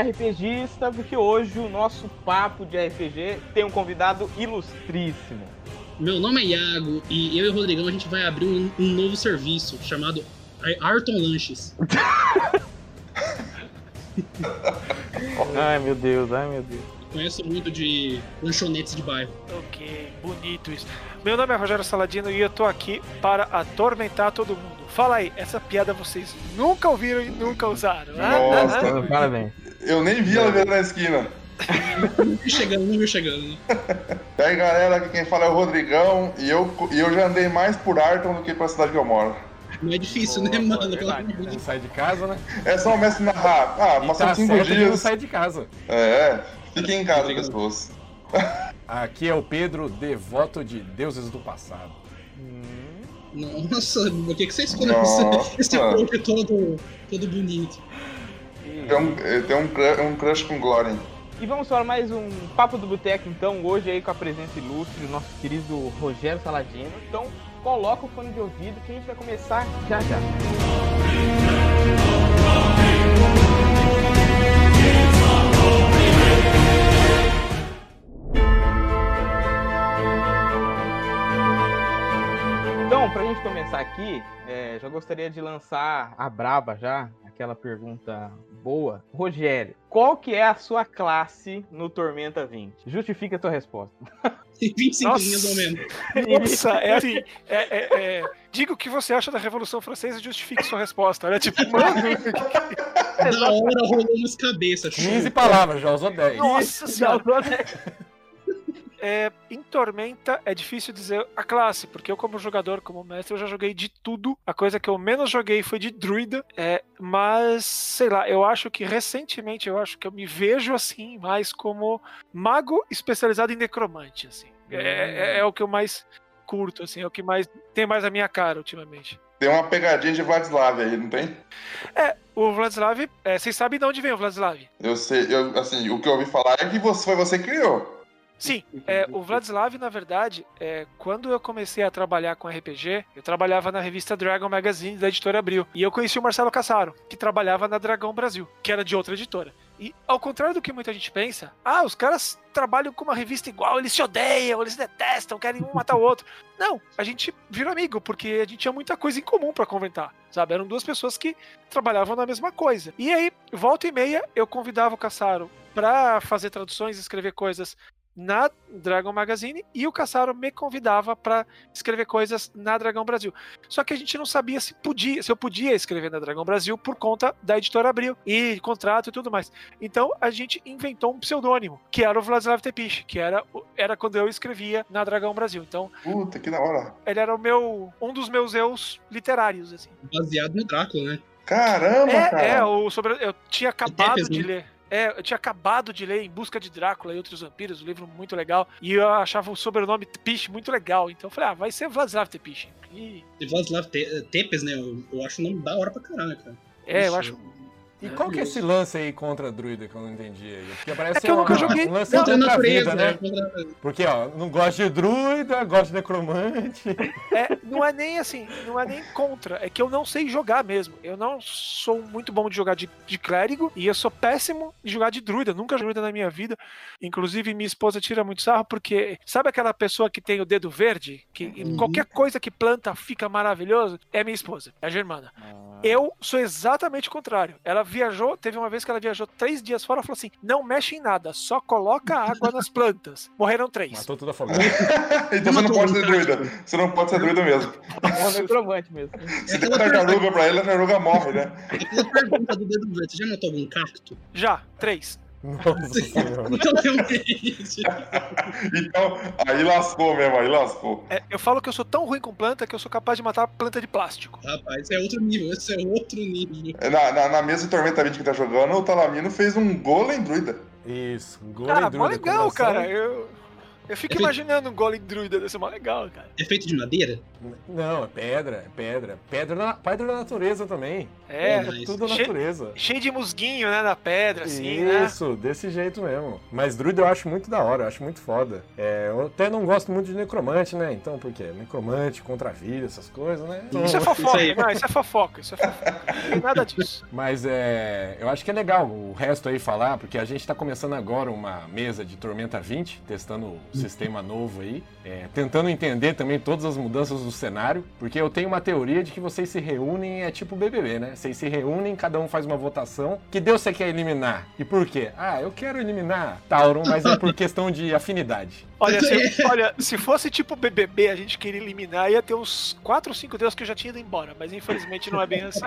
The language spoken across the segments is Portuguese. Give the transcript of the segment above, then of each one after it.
RPGista, porque hoje o nosso papo de RPG tem um convidado ilustríssimo. Meu nome é Iago e eu e o Rodrigão a gente vai abrir um, um novo serviço chamado Arton Lanches. ai meu Deus, ai meu Deus. Conheço muito de lanchonetes de bairro. Ok, bonito isso. Meu nome é Rogério Saladino e eu tô aqui para atormentar todo mundo. Fala aí, essa piada vocês nunca ouviram e nunca usaram. né? Nossa, Parabéns. Eu nem vi ela vindo na esquina. Não vi chegando, não vi chegando. né? E aí, galera, aqui quem fala é o Rodrigão e eu, e eu já andei mais por Arton do que pra cidade que eu moro. Não é difícil, Boa, né, mano? Pelo verdade. amor de Não Deus. sai de casa, né? É só o mestre narrar. Ah, passou tá cinco certo de não dias. sai de casa. É, fiquem em casa, pessoas. Aqui é o Pedro, devoto de deuses do passado. Nossa, por que, que você escolheu esse, esse poke todo, todo bonito? Tem um, eh, tem um, cru- um crush com Glory. E vamos para mais um Papo do Boteco, então, hoje aí com a presença ilustre do nosso querido Rogério Saladino. Então, coloca o fone de ouvido que a gente vai começar já já. Então, pra gente começar aqui, é, já gostaria de lançar a braba já, aquela pergunta boa. Rogério, qual que é a sua classe no Tormenta 20? Justifique a sua resposta. Tem 25 Nossa. linhas ao menos. Nossa, é assim. É, é, é, diga o que você acha da Revolução Francesa e justifique sua resposta. Né? Tipo, mano, Da hora rolou umas cabeças. 15 palavras, já usou 10. nossa senhora. É, em Tormenta é difícil dizer a classe, porque eu, como jogador, como mestre, eu já joguei de tudo. A coisa que eu menos joguei foi de druida. É, mas, sei lá, eu acho que recentemente eu acho que eu me vejo assim mais como mago especializado em necromante. Assim. É, é- é o que eu mais curto, assim, é o que mais tem mais a minha cara ultimamente. Tem uma pegadinha de Vladislav aí, não tem? O Vladislav, é, vocês sabem de onde vem o Vladislav? Eu sei, eu, assim, o que eu ouvi falar é que você, foi você que criou. Sim, é, o Vladislav, na verdade, é, quando eu comecei a trabalhar com RPG, eu trabalhava na revista Dragon Magazine da editora Abril. E eu conheci o Marcelo Cassaro, que trabalhava na Dragão Brasil, que era de outra editora. E ao contrário do que muita gente pensa, ah, os caras trabalham com uma revista igual, eles se odeiam, eles detestam, querem um matar o outro. Não, a gente virou amigo, porque a gente tinha muita coisa em comum pra comentar, sabe? Eram duas pessoas que trabalhavam na mesma coisa. E aí, volta e meia, eu convidava o Cassaro pra fazer traduções, escrever coisas na Dragon Magazine e o Cassaro me convidava para escrever coisas na Dragão Brasil. Só que a gente não sabia se podia, se eu podia escrever na Dragão Brasil por conta da editora Abril e contrato e tudo mais. Então a gente inventou um pseudônimo, que era o Vladislav Tepish, que era era quando eu escrevia na Dragão Brasil. Então Puta, que da hora. ele era o meu um dos meus eus literários assim. Baseado no Drácula, né? Caramba, cara. É, é, o sobre eu tinha acabado Tepes, de né? ler. É, eu tinha acabado de ler Em Busca de Drácula e Outros Vampiros, um livro muito legal. E eu achava o sobrenome Tepish muito legal. Então eu falei, ah, vai ser Vladislav Tepish. E, Vladislav Te- Tepes, né? Eu, eu acho o nome da hora pra caralho, cara. é, eu Isso. acho. E qual que é esse lance aí contra a druida que eu não entendi aí? Porque parece É que eu uma- nunca joguei- um lance Não, Contra a contra a natureza, vida, né? né? Porque, ó, não gosto de druida, gosto de necromante. É, não é nem assim, não é nem contra, é que eu não sei jogar mesmo. Eu não sou muito bom de jogar de, de clérigo e eu sou péssimo de jogar de druida. Nunca joguei druida na minha vida. Inclusive, minha esposa tira muito sarro porque sabe aquela pessoa que tem o dedo verde? Que Uhum. qualquer coisa que planta fica maravilhoso? É minha esposa, é a Germana. Eu sou exatamente o contrário. Ela viajou, teve uma vez que ela viajou três dias fora, ela falou assim: não mexe em nada, só coloca água nas plantas. Morreram três. Matou tudo afogado. então você não pode ser druida. Você não pode ser druida mesmo. É um necromante mesmo. Se der tartaruga pra ele, a tartaruga morre, né? Aquela pergunta do dedo verde, você já notou algum cacto? Já, três. Nossa senhora. Então. Então, aí lascou mesmo, aí lascou. É, eu falo que eu sou tão ruim com planta que eu sou capaz de matar planta de plástico. Rapaz, esse é outro nível, esse é outro nível. Na, na, na mesa de Tormenta 20 que tá jogando, o Talamino fez um golem druida. Isso. Golem Cara, druida mó legal, combinação. cara. Eu, eu fico É imaginando um golem druida desse mó legal, cara. É feito de madeira? Não, é pedra, é pedra. Pedra, na, pedra da natureza também. É, É, tudo Che- natureza. cheio de musguinho, né, na pedra, assim, né? Isso, desse jeito mesmo. Mas druida eu acho muito da hora, eu acho muito foda. É, eu até não gosto muito de necromante, né? Então, por quê? Necromante contra a vida, essas coisas, né? Isso é Isso fofoca, aí. não, isso é fofoca, isso é fofoca. Não tem nada disso. Mas é, eu acho que é legal o resto aí falar, porque a gente tá começando agora uma mesa de Tormenta 20, testando o sistema novo aí, é, tentando entender também todas as mudanças do cenário, porque eu tenho uma teoria de que vocês se reúnem, é tipo BBB, né? Vocês se reúnem, cada um faz uma votação. Que Deus você quer eliminar? E por quê? Ah, eu quero eliminar Tauron, mas é por questão de afinidade. Olha se, olha, se fosse tipo BBB, a gente queria eliminar, ia ter uns 4 ou 5 deuses que eu já tinha ido embora, mas infelizmente não é bem assim.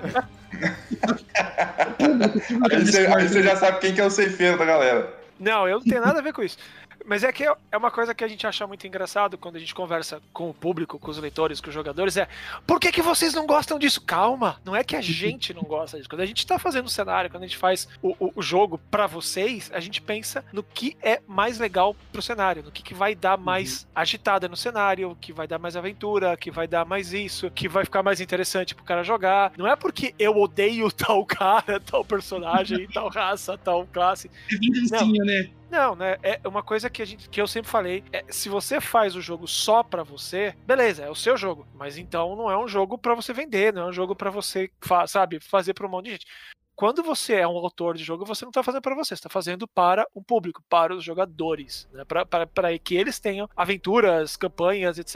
Aí você, aí você já sabe quem que é o ceifeiro da galera. Não, eu não tenho nada a ver com isso. Mas é que é uma coisa que a gente acha muito engraçado quando a gente conversa com o público, com os leitores, com os jogadores, é por que, que vocês não gostam disso? Calma, não é que a gente não gosta disso. Quando a gente tá fazendo o cenário, quando a gente faz o, o- o jogo pra vocês, a gente pensa no que é mais legal pro cenário, no que, que vai dar mais agitada no cenário, que vai dar mais aventura, que vai dar mais isso, que vai ficar mais interessante pro cara jogar. Não é porque eu odeio tal cara, tal personagem, tal raça, tal classe. É vingancinha, né? Não, né? É uma coisa que, a gente, que eu sempre falei. É, se você faz o jogo só pra você, beleza, é o seu jogo. Mas então não é um jogo pra você vender, não é um jogo pra você, fa- sabe, fazer pra um monte de gente. Quando você é um autor de jogo, você não tá fazendo pra você, você tá fazendo para o público, para os jogadores, né? Para que eles tenham aventuras, campanhas, etc.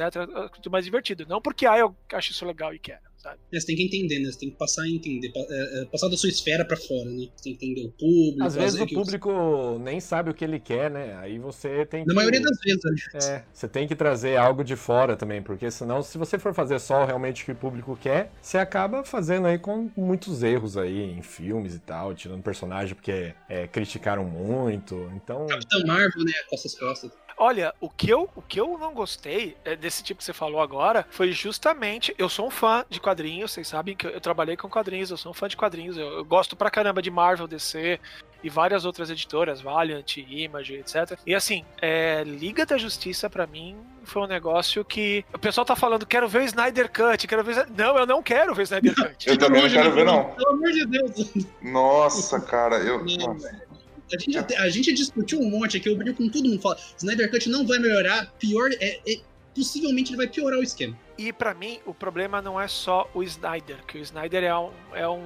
Tudo mais divertido. Não porque, ah, eu acho isso legal e quero, sabe? É, Você tem que entender, né? Você tem que passar a entender, é, é, passar da sua esfera pra fora, né? Você tem que entender o público. Às vezes o público nem sabe o que ele quer, né? Aí você tem que. Na maioria das vezes, aliás. É, você tem que trazer algo de fora também, porque senão, se você for fazer só realmente o que o público quer, você acaba fazendo aí com muitos erros aí em filmes e tal, tirando personagem porque criticaram muito. Então, Capitão Marvel, né? Costas costas. Olha, o que eu, o que eu não gostei é, desse tipo que você falou agora foi justamente. Eu sou um fã de quadrinhos, vocês sabem que eu, eu trabalhei com quadrinhos, eu sou um fã de quadrinhos, eu, eu gosto pra caramba de Marvel, DC e várias outras editoras, Valiant, Image, etc. E assim, é, Liga da Justiça pra mim foi um negócio que. O pessoal tá falando, quero ver o Snyder Cut, quero ver. o Snyder-" Não, eu não quero ver o Snyder Cut. Eu também não quero ver, não. Pelo amor de Deus. Nossa, cara, eu. Não. nossa. A gente, até- a gente discutiu um monte aqui, eu brinco com todo mundo. Fala, Snyder Cut não vai melhorar, pior, é, é- possivelmente ele vai piorar o esquema. E pra mim, o problema não é só o Snyder, que o Snyder é um, é um.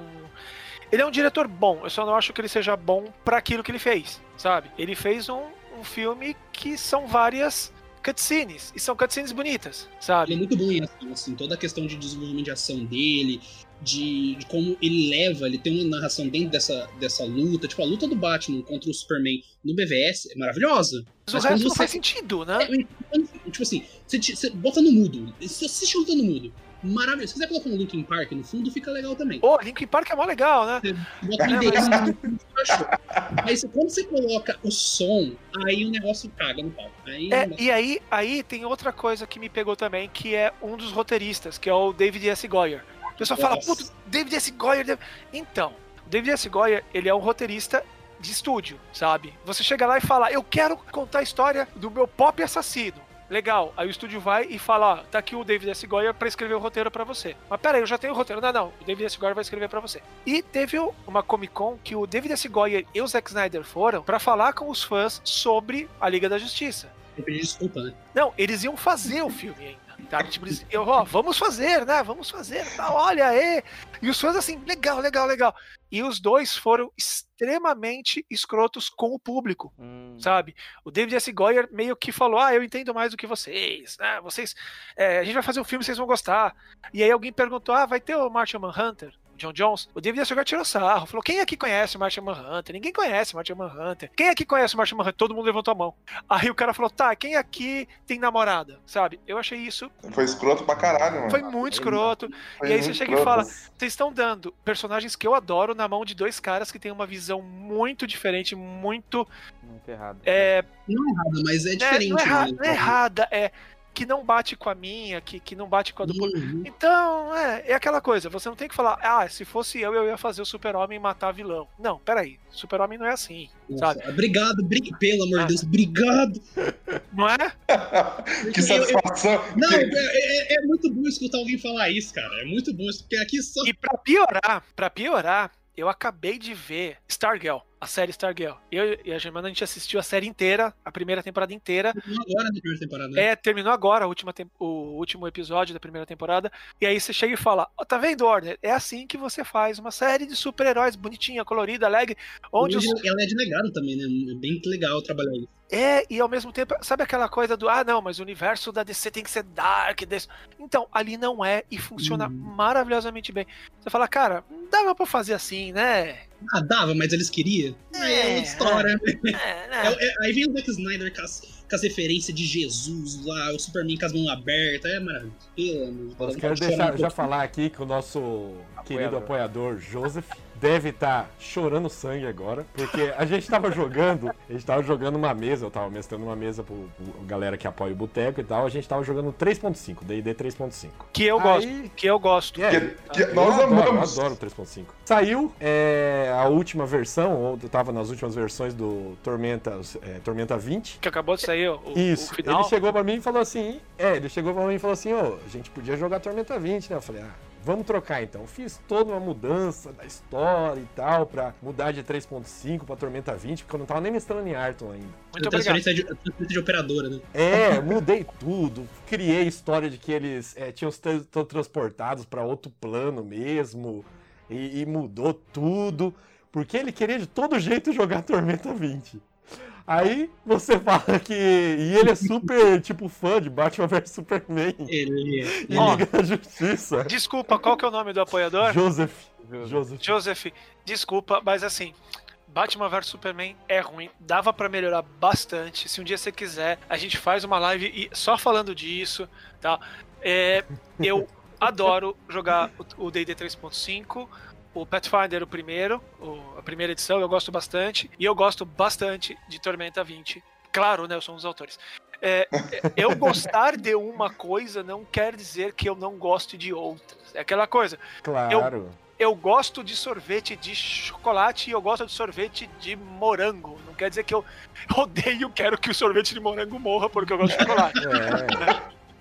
Ele é um diretor bom, eu só não acho que ele seja bom pra aquilo que ele fez, sabe? Ele fez um, um filme que são várias cutscenes, e são cutscenes bonitas, Ele é sabe? muito bom em ação, assim, toda a questão de desenvolvimento de ação dele, de, de como ele leva, ele tem uma narração dentro dessa, dessa luta, tipo a luta do Batman contra o Superman no BVS é maravilhosa. Mas o Mas resto quando não você- faz sentido, né? É, tipo assim, você, você bota no mudo, você assiste a luta no mudo, maravilhoso. Se quiser colocar um Linkin Park no fundo, fica legal também. Pô, Linkin Park é mó legal, né? Bota um É, endereço mas-. Aí você- quando você coloca o som, aí o negócio caga no pau. Aí É, e aí, aí tem outra coisa que me pegou também, que é um dos roteiristas, que é o David S. Goyer. O pessoal fala, puto, David S. Goyer. Dav-" Então, o David S. Goyer, ele é um roteirista de estúdio, sabe? Você chega lá e fala, eu quero contar a história do meu pop assassino. Legal, aí o estúdio vai e fala, ó, tá aqui o David S. Goyer pra escrever o roteiro pra você. Mas pera aí, eu já tenho o roteiro. Não, não, o David S. Goyer vai escrever pra você. E teve uma Comic Con que o David S. Goyer e o Zack Snyder foram pra falar com os fãs sobre a Liga da Justiça. Eu pedi desculpa, né? Não, eles iam fazer o filme ainda. Tá? Tipo, eles, eu, ó, vamos fazer, né? Vamos fazer, tá? Olha aí. E os fãs assim, legal, legal, legal. E os dois foram extremamente escrotos com o público, Hum. sabe? O David S. Goyer meio que falou: Ah, eu entendo mais do que vocês, né? Vocês. é, a gente vai fazer um filme, vocês vão gostar. E aí alguém perguntou: Ah, vai ter o Martian Manhunter? John Jones, o David. Goyer tirou sarro, falou: quem aqui conhece o Martian Manhunter? Ninguém conhece o Martian Manhunter. Quem aqui conhece o Martian Manhunter? Todo mundo levantou a mão. Aí o cara falou: tá, quem aqui tem namorada? Sabe? Eu achei isso. Foi escroto pra caralho, mano. Foi muito escroto. Foi e aí você chega e fala: vocês estão dando personagens que eu adoro na mão de dois caras que têm uma visão muito diferente, muito. Muito errado. É, Não é errado, mas é né, diferente. não, é erra- né? não é errada, é. Que não bate com a minha, que, que não bate com a do. Uhum. Então, é, é aquela coisa, você não tem que falar, ah, se fosse eu, eu ia fazer o super-homem matar vilão. Não, peraí, o super-homem não é assim, Nossa, sabe? Obrigado, bri- pelo amor Ah. de Deus, obrigado. Não é? que Eu- eu- satisfação. Não, Que- é, é- é muito bom escutar alguém falar isso, cara. É muito bom, isso, porque aqui só. E pra piorar, pra piorar, eu acabei de ver Stargirl, a série Stargirl. Eu e a Germana, a gente assistiu a série inteira, a primeira temporada inteira. Terminou agora na primeira temporada, né? É, terminou agora a última o último episódio da primeira temporada. E aí você chega e fala: Ó, tá vendo, Warner? É assim que você faz uma série de super-heróis bonitinha, colorida, alegre, onde os, Ela é de legado também, né? É bem legal trabalhar isso. É, e ao mesmo tempo, sabe aquela coisa do, ah, não, mas o universo da DC tem que ser dark. Desse... Então, ali não é e funciona Uhum. maravilhosamente bem. Você fala, cara, dava pra fazer assim, né? Ah, dava, mas eles queriam. É É, outra história. É, né? É- é- aí vem o Zack Snyder com as, com as referências de Jesus lá, o Superman com as mãos abertas. É maravilhoso. Pelo amor de Deus. Quero deixar, um já falar aqui que o nosso querido Apoiador. apoiador Joseph deve estar chorando sangue agora, porque a gente tava jogando, a gente tava jogando uma mesa, eu tava mestrando uma mesa pro, pro galera que apoia o Boteco e tal, a gente tava jogando 3.5, D&D 3.5. Que eu Aí- gosto, que eu gosto. É, que- que eu nós adoro, amamos. Eu adoro o 3.5. Saiu é, a última versão, ou eu tava nas últimas versões do Tormenta, é, Tormenta 20, Que acabou de sair o, o isso, final. ele chegou pra mim e falou assim, é, ele chegou pra mim e falou assim, ô, a gente podia jogar Tormenta 20, né? Eu falei, ah, vamos trocar então. Fiz toda uma mudança da história e tal, pra mudar de 3.5 pra Tormenta 20, porque eu não tava nem mestrando em Arton ainda. Muito obrigado. transferência de, transferência de operadora, né? É, mudei tudo. Criei história de que eles é, tinham sido transportados pra outro plano mesmo. E, e mudou tudo. Porque ele queria de todo jeito jogar Tormenta 20. Aí você fala que. E ele é super, tipo, fã de Batman vs Superman. Ele. E Ó. Liga da Justiça. Desculpa, qual que é o nome do apoiador? Joseph. Joseph. Joseph, desculpa, mas assim, Batman vs Superman é ruim, dava pra melhorar bastante. Se um dia você quiser, a gente faz uma live e só falando disso, tá? É, eu adoro jogar o D&D 3.5, o Pathfinder o primeiro, o- a primeira edição, eu gosto bastante e eu gosto bastante de Tormenta 20. Claro, né, eu sou um dos autores. É, eu gostar de uma coisa não quer dizer que eu não goste de outras. É aquela coisa Claro. eu gosto de sorvete de chocolate e eu gosto de sorvete de morango. Não quer dizer que eu odeio, quero que o sorvete de morango morra porque eu gosto de chocolate.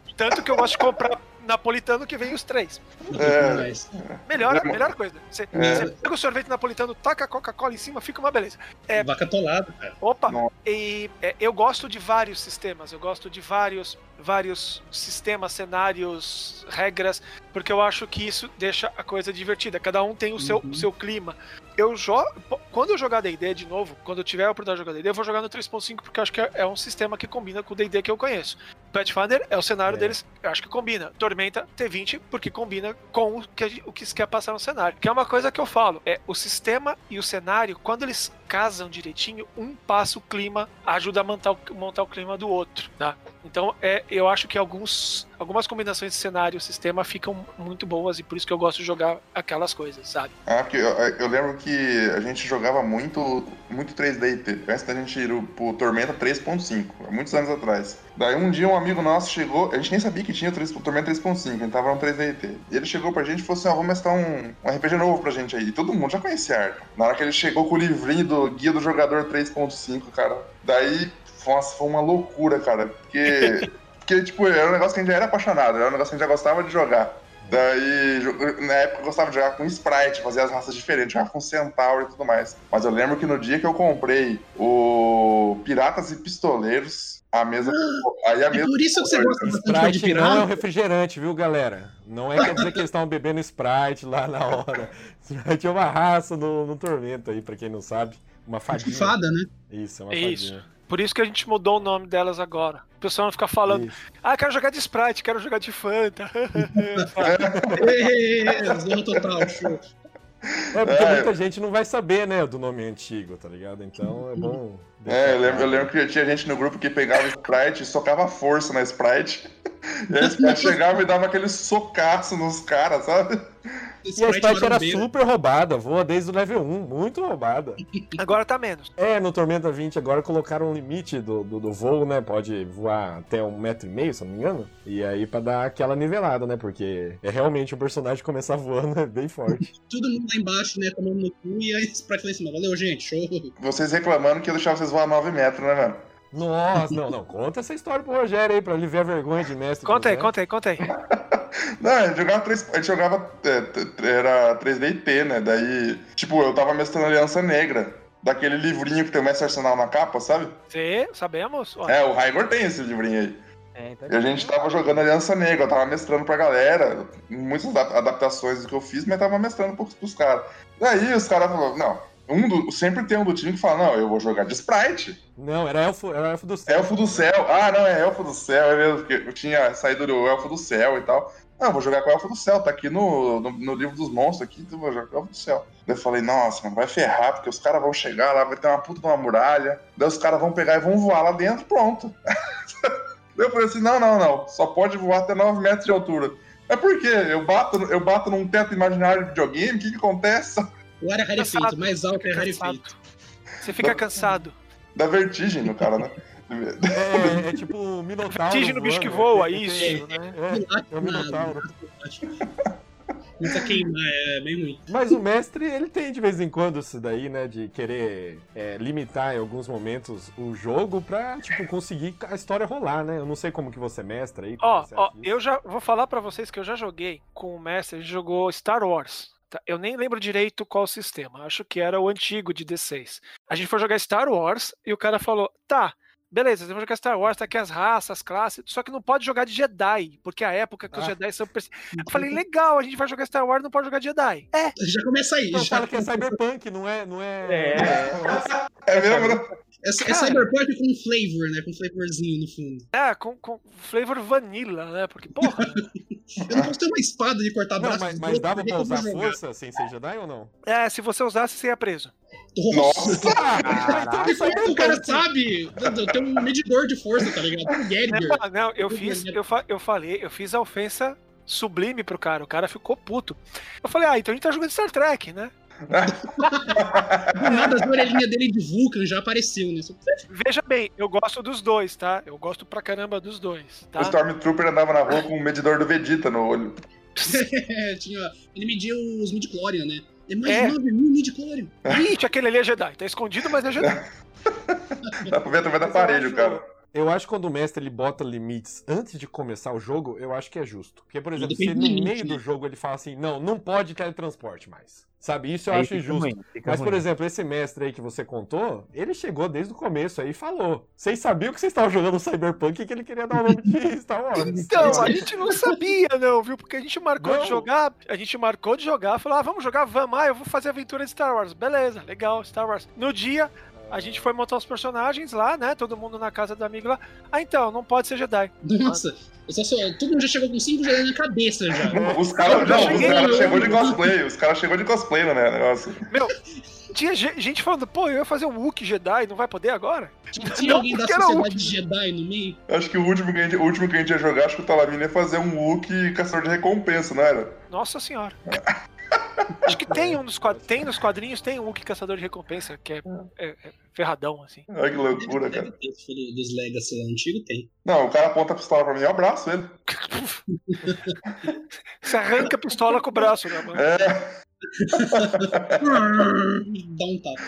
É. Tanto que eu gosto de comprar napolitano que vem os três. É. Melhor, É. melhor coisa. Você, É. você pega o sorvete napolitano, taca a Coca-Cola em cima, fica uma beleza. É. Vaca atolada, cara. Opa! Nossa. E é, eu gosto de vários sistemas, eu gosto de vários, vários sistemas, cenários, regras, porque eu acho que isso deixa a coisa divertida. Cada um tem o seu, Uhum. seu clima. Eu jogo. Quando eu jogar DD de novo, quando eu tiver a oportunidade de jogar DD, eu vou jogar no 3.5 porque eu acho que é, é um sistema que combina com o DD que eu conheço. Pathfinder é o cenário É. deles, eu acho que combina. Tormenta T20, porque combina com o que, o que se quer passar no cenário. Que é uma coisa que eu falo: é o sistema e o cenário, quando eles casam direitinho, um passa o clima, ajuda a montar o, montar o clima do outro, tá? Então, é, eu acho que alguns, algumas combinações de cenário e sistema ficam muito boas e por isso que eu gosto de jogar aquelas coisas, sabe? Ah, porque eu, eu lembro que a gente jogava muito, muito 3D antes da gente ir pro Tormenta 3.5, há muitos anos atrás. Daí um dia um amigo nosso chegou, a gente nem sabia que tinha o 3 o Tormenta 3.5, a gente tava no 3DT. E ele chegou pra gente e falou assim: ó, vamos mestrar um, um RPG novo pra gente aí. E todo mundo já conhecia Arkham. Na hora que ele chegou com o livrinho do Guia do Jogador 3.5, cara, daí, nossa, foi uma loucura, cara. Porque, porque, tipo, era um negócio que a gente já era apaixonado, era um negócio que a gente já gostava de jogar. Daí, na época eu gostava de jogar com Sprite, fazer as raças diferentes, jogar com Centaur e tudo mais. Mas eu lembro que no dia que eu comprei o Piratas e Pistoleiros, a mesa. Aí a É mesa. por isso que você gosta bastante de Sprite não é um refrigerante, viu, galera? Não é quer dizer que eles estavam bebendo Sprite lá na hora. Sprite é uma raça no, no Tormento aí, pra quem não sabe. Uma Tipo fadinha. fada, né? Isso, é uma Isso. fadinha. Por isso que a gente mudou o nome delas agora. O pessoal não fica falando, Isso. ah, quero jogar de Sprite, quero jogar de Fanta. Ê, Zorra total, show. É porque É. muita gente não vai saber, né, do nome antigo, tá ligado? Então é bom. É, eu lembro, eu lembro que tinha gente no grupo que pegava Sprite e socava força na Sprite. E a Sprite chegava e dava aquele socaço nos caras, sabe? E a sprite era super roubada, voa desde o level 1, muito roubada. Agora tá menos. É, no Tormenta 20 agora colocaram um limite do, do, do voo, né? Pode voar até um metro e meio, se eu não me engano. E aí pra dar aquela nivelada, né? Porque é realmente o personagem começar voando é bem forte. Todo mundo lá embaixo, né? Tomando no cu e a sprite lá em cima. Valeu, gente, show. Vocês reclamando que eu deixava vocês voar 9 metros, né, mano? Nossa, não, não. Conta essa história pro Rogério aí, pra ele ver a vergonha de mestre. Conta aí, conta aí, conta aí. Não, a gente jogava, três, a gente jogava é, t- era 3DT, né? Daí, tipo, eu tava mestrando Aliança Negra, daquele livrinho que tem o Mestre Arsenal na capa, sabe? Sim, sabemos. É, o Raigor tem esse livrinho aí. É, então E a gente tava jogando Aliança Negra, eu tava mestrando pra galera, muitas adap- adaptações do que eu fiz, mas tava mestrando pros, pros caras. Daí os caras falaram, não, um do- sempre tem um do time que fala, não, eu vou jogar de Sprite. Não, era elfo, era elfo do céu. Elfo do céu. Ah, não, é Elfo do céu, é mesmo, porque eu tinha saído do Elfo do céu e tal. Não, vou jogar com o Elfo do céu, tá aqui no, no, no livro dos monstros aqui, então vou jogar com o Elfo do céu. Daí eu falei, nossa, mano, vai ferrar, porque os caras vão chegar lá, vai ter uma puta de uma muralha, daí os caras vão pegar e vão voar lá dentro, pronto. daí eu falei assim, não, não, não, só pode voar até 9 metros de altura. É por quê? Eu bato, eu bato num teto imaginário de videogame, o que que acontece? O ar é rarefeito, Cansado. mais alto é Fica rarefeito. cansado. Você fica cansado. Dá vertigem no cara, né? É, é tipo um minotauro. Vertigem no bicho que voa, né? Tem- isso, tem- né? É, é o minotauro. Começa a queimar, é meio ruim. Mas o mestre, ele tem de vez em quando isso daí, né? De querer é, limitar em alguns momentos o jogo pra, tipo, conseguir a história rolar, né? Eu não sei como que você mestra aí. Ó, você ó, eu já vou falar pra vocês que eu já joguei com o mestre, a gente jogou Star Wars. Tá? Eu nem lembro direito qual sistema, acho que era o antigo de D6. A gente foi jogar Star Wars e o cara falou: tá, beleza, você vai jogar Star Wars, tá aqui as raças, as classes, só que não pode jogar de Jedi, porque é a época que os Ah. Jedi são. Eu falei: legal, a gente vai jogar Star Wars, não pode jogar de Jedi. É, Já começa aí. Então já. fala que é cyberpunk, não é. Não é... É. É mesmo, né? É, é. Cyberpunk com flavor, né? Com flavorzinho no fundo. é com, com flavor vanilla, né? Porque, porra. Eu não posso ter uma espada de cortar Não, braço. mas, mas dava pra eu usar força sem ser Jedi ou não? é, se você usasse, você ia preso. Nossa! Ah, E como que o cara sabe? Tem um medidor de força, tá ligado? Um. Não, não, eu fiz, eu, fa- eu falei, eu fiz a ofensa sublime pro cara. O cara ficou puto. Eu falei, ah, então a gente tá jogando Star Trek, né? Do nada as orelhinhas dele de Vulcan já apareceu, né? Veja bem, eu gosto dos dois, tá? Eu gosto pra caramba dos dois, tá? O Stormtrooper andava na rua com o medidor do Vegeta no olho. Tinha, ele media os midichlorian, né? É mais É. de 9 mil midichlorian. Ih, aquele ali é Jedi. Tá escondido, mas é Jedi. Dá pra ver através do aparelho, acho- cara. Eu acho que quando o mestre ele bota limites antes de começar o jogo, eu acho que é justo. Porque, por exemplo, se no meio né? do jogo ele fala assim, não, não pode teletransporte mais. Sabe? Isso eu Aí acho injusto. ruim, Mas, por ruim. exemplo, esse mestre aí que você contou, ele chegou desde o começo aí e falou. Vocês sabiam que vocês estavam jogando Cyberpunk e que ele queria dar o nome de Star Wars. Então, a gente não sabia, não, viu? Porque a gente marcou Não. de jogar, a gente marcou de jogar, falou, ah, vamos jogar, vamos, ah, eu vou fazer aventura de Star Wars. Beleza, legal, Star Wars. No dia, a gente foi montar os personagens lá, né? Todo mundo na casa do amigo lá. Ah, então, não pode ser Jedi. Nossa, eu só, só, todo mundo já chegou com 5 já na cabeça já. Os caras não, os cheguei, caras eu- chegou de cosplay. Os caras chegou de cosplay no né, negócio. Meu, tinha ge- gente falando, pô, eu ia fazer um Wookiee Jedi, não vai poder agora? Tipo, tinha Não, alguém da sociedade Jedi no meio. Acho que o último que a gente, o último que a gente ia jogar, acho que o Talamine ia fazer um Wookiee caçador de recompensa, não era? Nossa senhora. Acho que tem um dos quadrinhos, tem nos quadrinhos, tem um Wookiee caçador de recompensa, que é, é- é ferradão, assim. Olha que loucura, cara. Deve se for do- dos Legacy lá antigo, tem. Não, o cara aponta a pistola pra mim, eu abraço ele. Você arranca a pistola com o braço, né, mano? É, Dá um tapa.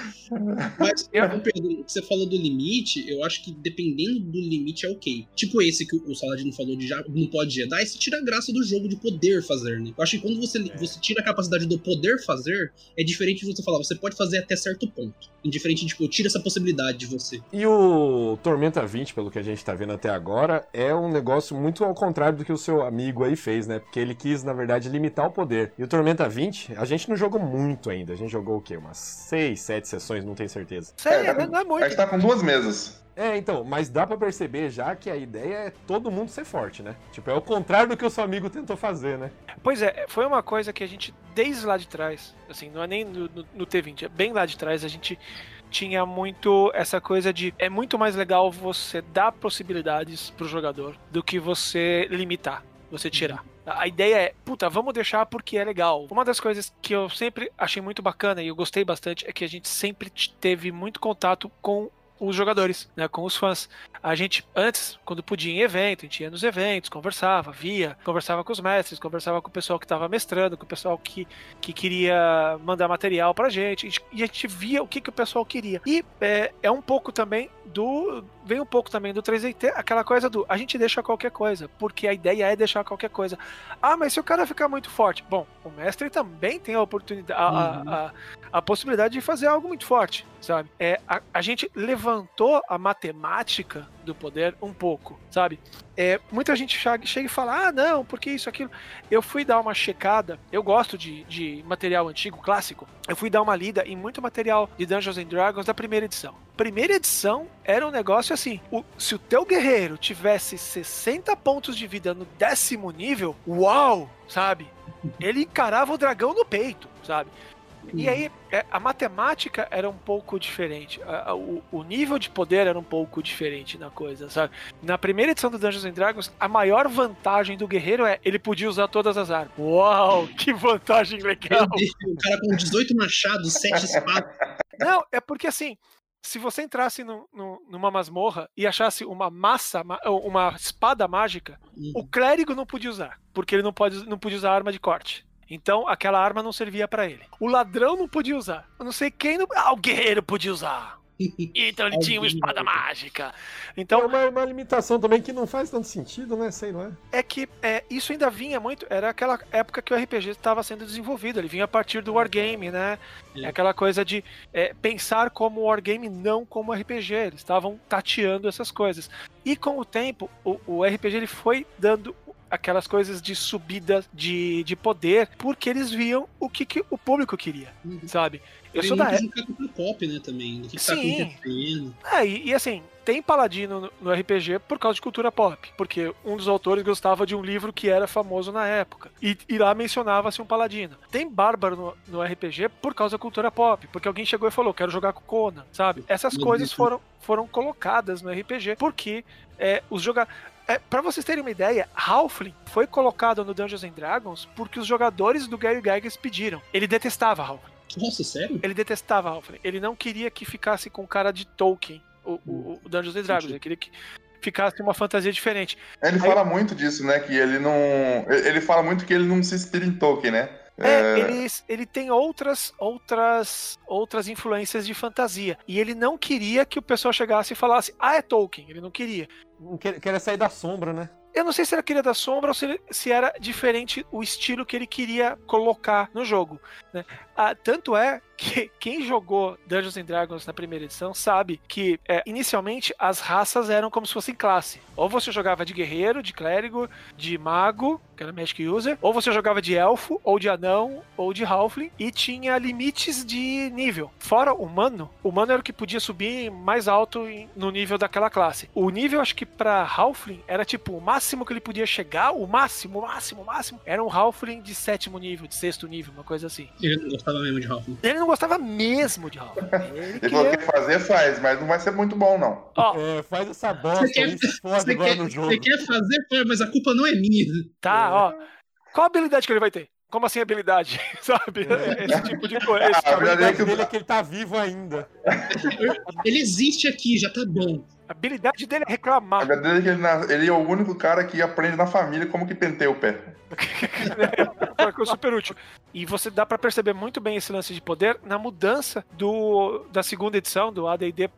Mas, Pedro, o que você falou do limite, eu acho que dependendo do limite é ok. Tipo esse que o Saladino falou de já não pode Jedi, você tira a graça do jogo de poder fazer, né? Eu acho que quando você, É. você tira a capacidade do poder fazer, é diferente de você falar, você pode fazer até certo ponto. Indiferente, tipo, tira essa possibilidade de você. E o Tormenta 20, pelo que a gente tá vendo até agora, é um negócio muito ao contrário do que o seu amigo aí fez, né? Porque ele quis, na verdade, limitar o poder. E o Tormenta 20, a gente não jogou muito ainda. A gente jogou o quê? Umas 6, 7 sessões, não tenho certeza. Sério, É, não, não é a muito. gente tá com duas mesas. É, então, mas dá pra perceber já que a ideia é todo mundo ser forte, né? Tipo, é o contrário do que o seu amigo tentou fazer, né? Pois é, foi uma coisa que a gente, desde lá de trás, assim, não é nem no, no- no T20, é bem lá de trás, a gente tinha muito essa coisa de é muito mais legal você dar possibilidades pro jogador do que você limitar, você tirar. A ideia é, puta, vamos deixar porque é legal. Uma das coisas que eu sempre achei muito bacana e eu gostei bastante é que a gente sempre teve muito contato com os jogadores, né, com os fãs. A gente, antes, quando podia em evento, a gente ia nos eventos, conversava, via, conversava com os mestres, conversava com o pessoal que estava mestrando, com o pessoal que, que queria mandar material pra gente, e a gente via o que, que o pessoal queria. E é, é um pouco também do. Vem um pouco também do 3DT, aquela coisa do a gente deixa qualquer coisa, porque a ideia é deixar qualquer coisa. Ah, mas se o cara ficar muito forte. Bom, o mestre também tem a oportunidade, a, uhum. a, a, a, possibilidade de fazer algo muito forte, sabe? É, a, a gente levantou a matemática do poder um pouco, sabe? É, muita gente chega e fala, ah, não, porque isso, aquilo. Eu fui dar uma checada, eu gosto de, de material antigo, clássico. Eu fui dar uma lida em muito material de Dungeons and Dragons da primeira edição. Primeira edição era um negócio assim: o, se o teu guerreiro tivesse 60 pontos de vida no décimo nível, uau, sabe? Ele encarava o dragão no peito, sabe? E aí, é, a matemática era um pouco diferente. O nível de poder era um pouco diferente na coisa, sabe? Na primeira edição do Dungeons and Dragons, a maior vantagem do guerreiro é ele podia usar todas as armas. Uau, que vantagem legal! O cara com 18 machados, 7 espadas. Não, é porque assim, se você entrasse no, no, numa masmorra e achasse uma massa, uma espada mágica, uhum. o clérigo não podia usar, porque ele não, pode, não podia usar arma de corte. Então aquela arma não servia para ele. O ladrão não podia usar. Eu não sei quem não. Ah, o guerreiro podia usar. Então ele tinha uma espada mágica. Então é uma, uma, limitação também que não faz tanto sentido, né? Sei lá. É que é, isso ainda vinha muito. Era aquela época que o RPG estava sendo desenvolvido. Ele vinha a partir do wargame, né? É aquela coisa de é, pensar como wargame, não como RPG. Eles estavam tateando essas coisas. E com o tempo, o, o RPG ele foi dando aquelas coisas de subida de, de poder, porque eles viam o que, que o público queria, uhum. sabe? Eu Tem sou da época. pop, né, também. Que, tá acontecendo. É, e, e, assim, tem paladino no, no, RPG por causa de cultura pop. Porque um dos autores gostava de um livro que era famoso na época. E, e lá mencionava-se um paladino. Tem bárbaro no, no, RPG por causa da cultura pop. Porque alguém chegou e falou: quero jogar com Conan, sabe? Essas coisas foram, foram colocadas no RPG porque é, os jogadores. É, para vocês terem uma ideia, Halfling foi colocado no Dungeons and Dragons porque os jogadores do Gary Gygax pediram. Ele detestava Halfling. Nossa, sério? Ele detestava Halfling. Ele não queria que ficasse com cara de Tolkien, o, o, o Dungeons and Dragons. Ele queria que ficasse uma fantasia diferente. Ele Aí... fala muito disso, né? Que ele não. Ele fala muito que ele não se inspira em Tolkien, né? É, é... Ele, ele tem outras, outras, outras influências de fantasia. E ele não queria que o pessoal chegasse e falasse, ah, é Tolkien. Ele não queria. Queria sair da sombra, né? Eu não sei se era queria da sombra ou se, se era diferente o estilo que ele queria colocar no jogo. Né? Ah, tanto é que quem jogou Dungeons and Dragons na primeira edição sabe que é, inicialmente as raças eram como se fossem classe. Ou você jogava de guerreiro, de clérigo, de mago, que era Magic User, ou você jogava de elfo, ou de anão, ou de halfling, e tinha limites de nível. Fora humano, o humano era o que podia subir mais alto no nível daquela classe. O nível, acho que para halfling, era tipo o máximo que ele podia chegar, o máximo, o máximo, o máximo, era um halfling de sétimo nível, de sexto nível, uma coisa assim. Ele não gostava mesmo de Half. Ele não gostava mesmo de Half. Ele, ele falou que fazer, faz, mas não vai ser muito bom, não. Ó, é, faz essa bosta quer, aí, se fode agora no jogo. Você quer fazer, mas a culpa não é minha. Tá, é. ó. Qual a habilidade que ele vai ter? Como assim habilidade? Sabe? É. Esse tipo de coisa. Ah, a habilidade dele é que ele tá vivo ainda. Ele existe aqui, já tá bom. A habilidade dele é reclamar. A habilidade dele é que ele, ele, é o único cara que aprende na família como que penteia o pé. é super útil. E você dá para perceber muito bem esse lance de poder na mudança do, da segunda edição, do AD&D,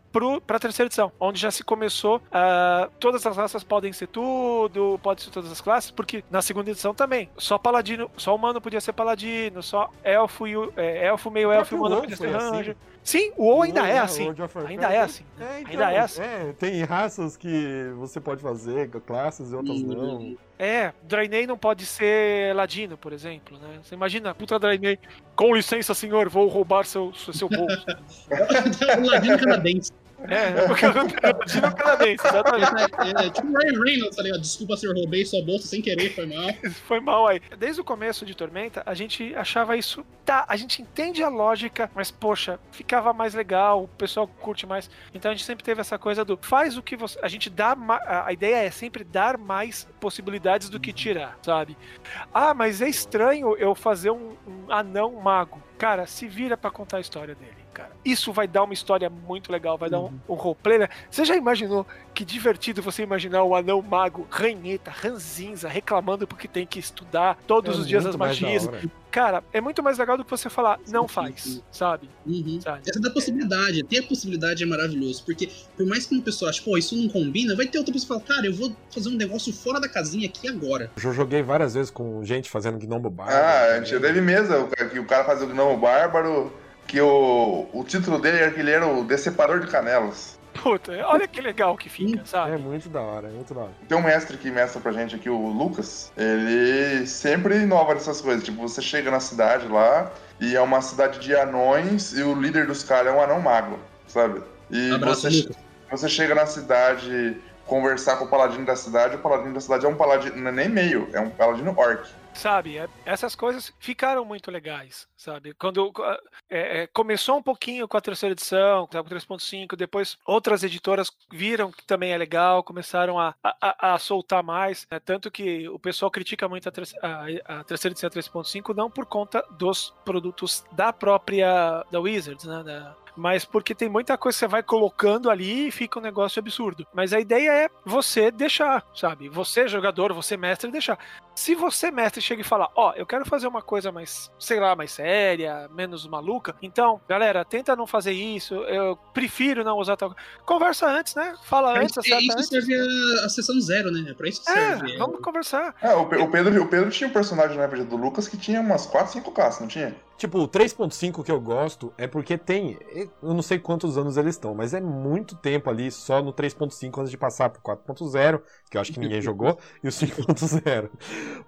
para a terceira edição, onde já se começou, uh, todas as raças podem ser tudo, pode ser todas as classes, porque na segunda edição também, só paladino, só humano podia ser paladino, só elfo, e, é, elfo meio elfo e humano podia ser ranger. Assim. Sim, o WoW ainda é assim. Ainda é assim. É, então, ainda é assim. É, tem raças que você pode fazer, classes e outras não. É, Draenei não pode ser ladino, por exemplo, né? Você imagina, puta Draenei, com licença, senhor, vou roubar seu, seu bolso. ladino canadense. É, porque eu Ladino canadense, exatamente. É, é, tipo o Ryan Reynolds, tá ligado? Desculpa se eu roubei sua bolsa sem querer, foi mal. Foi mal aí. Desde o começo de Tormenta, a gente achava isso. Tá, a gente entende a lógica, mas poxa, ficava mais legal, o pessoal curte mais. Então a gente sempre teve essa coisa do faz o que você. A gente dá. A ideia é sempre dar mais possibilidades do que tirar, sabe? Ah, mas é estranho eu fazer um, um anão mago. Cara, se vira pra contar a história dele, cara. Isso vai dar uma história muito legal, vai dar um, um roleplay. né? Você já imaginou que divertido você imaginar o anão mago ranheta, ranzinza, reclamando porque tem que estudar todos É os dias as magias? Cara, é muito mais legal do que você falar, não faz, sim. sabe? Uhum. sabe? Essa da possibilidade, ter a possibilidade é maravilhoso, porque por mais que uma pessoa ache, pô, isso não combina, vai ter outra pessoa que fala, cara, eu vou fazer um negócio fora da casinha aqui agora. Eu joguei várias vezes com gente fazendo Gnomo Bar. Ah, a gente teve mesa, o cara- que o cara fazia o Gnomo Bárbaro, que o, o título dele era que ele era o Decepador de Canelas. Puta, olha que legal que fica, É sabe? muito da hora, é muito da hora. Tem um mestre que mestra pra gente aqui, o Lucas, ele sempre inova nessas coisas. Tipo, você chega na cidade lá, e é uma cidade de anões, e o líder dos caras é um anão mago, sabe? E Abraço, você, Lucas. você chega na cidade conversar com o paladino da cidade, o paladino da cidade é um paladino, não é nem meio, é um paladino orc. Sabe, é- essas coisas ficaram muito legais, sabe? Quando é, é, começou um pouquinho com a terceira edição, com a 3.5, depois outras editoras viram que também é legal, começaram a, a, a soltar mais, né? tanto que o pessoal critica muito a, ter- a- a terceira edição 3.5 não por conta dos produtos da própria da Wizards, né? Da- mas porque tem muita coisa que você vai colocando ali e fica um negócio absurdo. Mas a ideia é você deixar, sabe? Você, jogador, você, mestre, deixar. Se você, mestre, chega e fala, ó, eu quero fazer uma coisa mais, sei lá, mais séria, menos maluca, então, galera, tenta não fazer isso, eu prefiro não usar tal. Conversa antes, né? Fala É, antes, é acerta isso que antes. serve a, a sessão zero, né? É pra isso que É, serve. vamos conversar. Ah, o, o Pedro, o Pedro tinha um personagem na RPG do Lucas que tinha umas 4, 5 classes, não tinha? Tipo, o 3.5 que eu gosto é porque tem. Eu não sei quantos anos eles estão, mas é muito tempo ali só no 3.5 antes de passar pro 4.0, que eu acho que ninguém jogou, e o 5.0.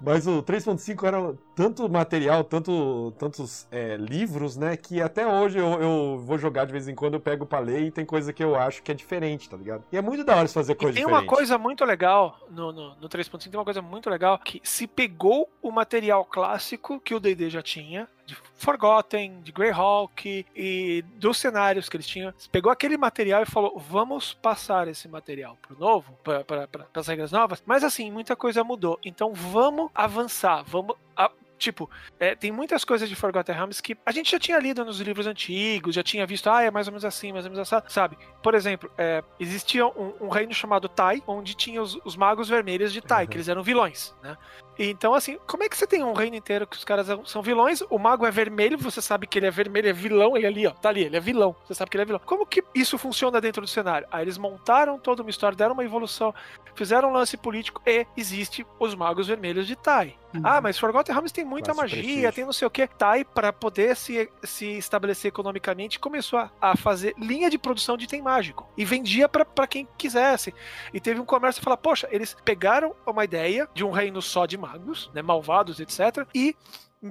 Mas o 3.5 era tanto material, tanto, tantos é, livros, né? Que até hoje eu, eu vou jogar de vez em quando, eu pego pra ler e tem coisa que eu acho que é diferente, tá ligado? E é muito da hora fazer E coisa tem diferente. uma coisa muito legal no, no, no 3.5, tem uma coisa muito legal que se pegou o material clássico que o D&D já tinha, de Forgotten, de Greyhawk e dos cenários que eles tinham, pegou aquele material e falou, vamos passar esse material pro novo, para as regras novas, mas assim, muita coisa mudou, então vamos avançar, vamos... a- Tipo, é, tem muitas coisas de Forgotten Realms que a gente já tinha lido nos livros antigos, já tinha visto, ah, é mais ou menos assim, mais ou menos assim, sabe? Por exemplo, é, existia um, um reino chamado Tai, onde tinha os, os magos vermelhos de Tai, Uhum. que eles eram vilões, né? Então, assim, como é que você tem um reino inteiro que os caras são vilões? O mago é vermelho, você sabe que ele é vermelho, é vilão, ele é ali, ó, tá ali, ele é vilão, você sabe que ele é vilão. Como que isso funciona dentro do cenário? Aí eles montaram toda uma história, deram uma evolução, fizeram um lance político e existe os magos vermelhos de Tai. Ah, mas Forgotten Realms tem muita magia, prestígio. tem não sei o que. Tai, para poder se, se estabelecer economicamente, começou a, a fazer linha de produção de item mágico. E vendia pra pra quem quisesse. E teve um comércio que fala, poxa, eles pegaram uma ideia de um reino só de magos, né, malvados, etc. E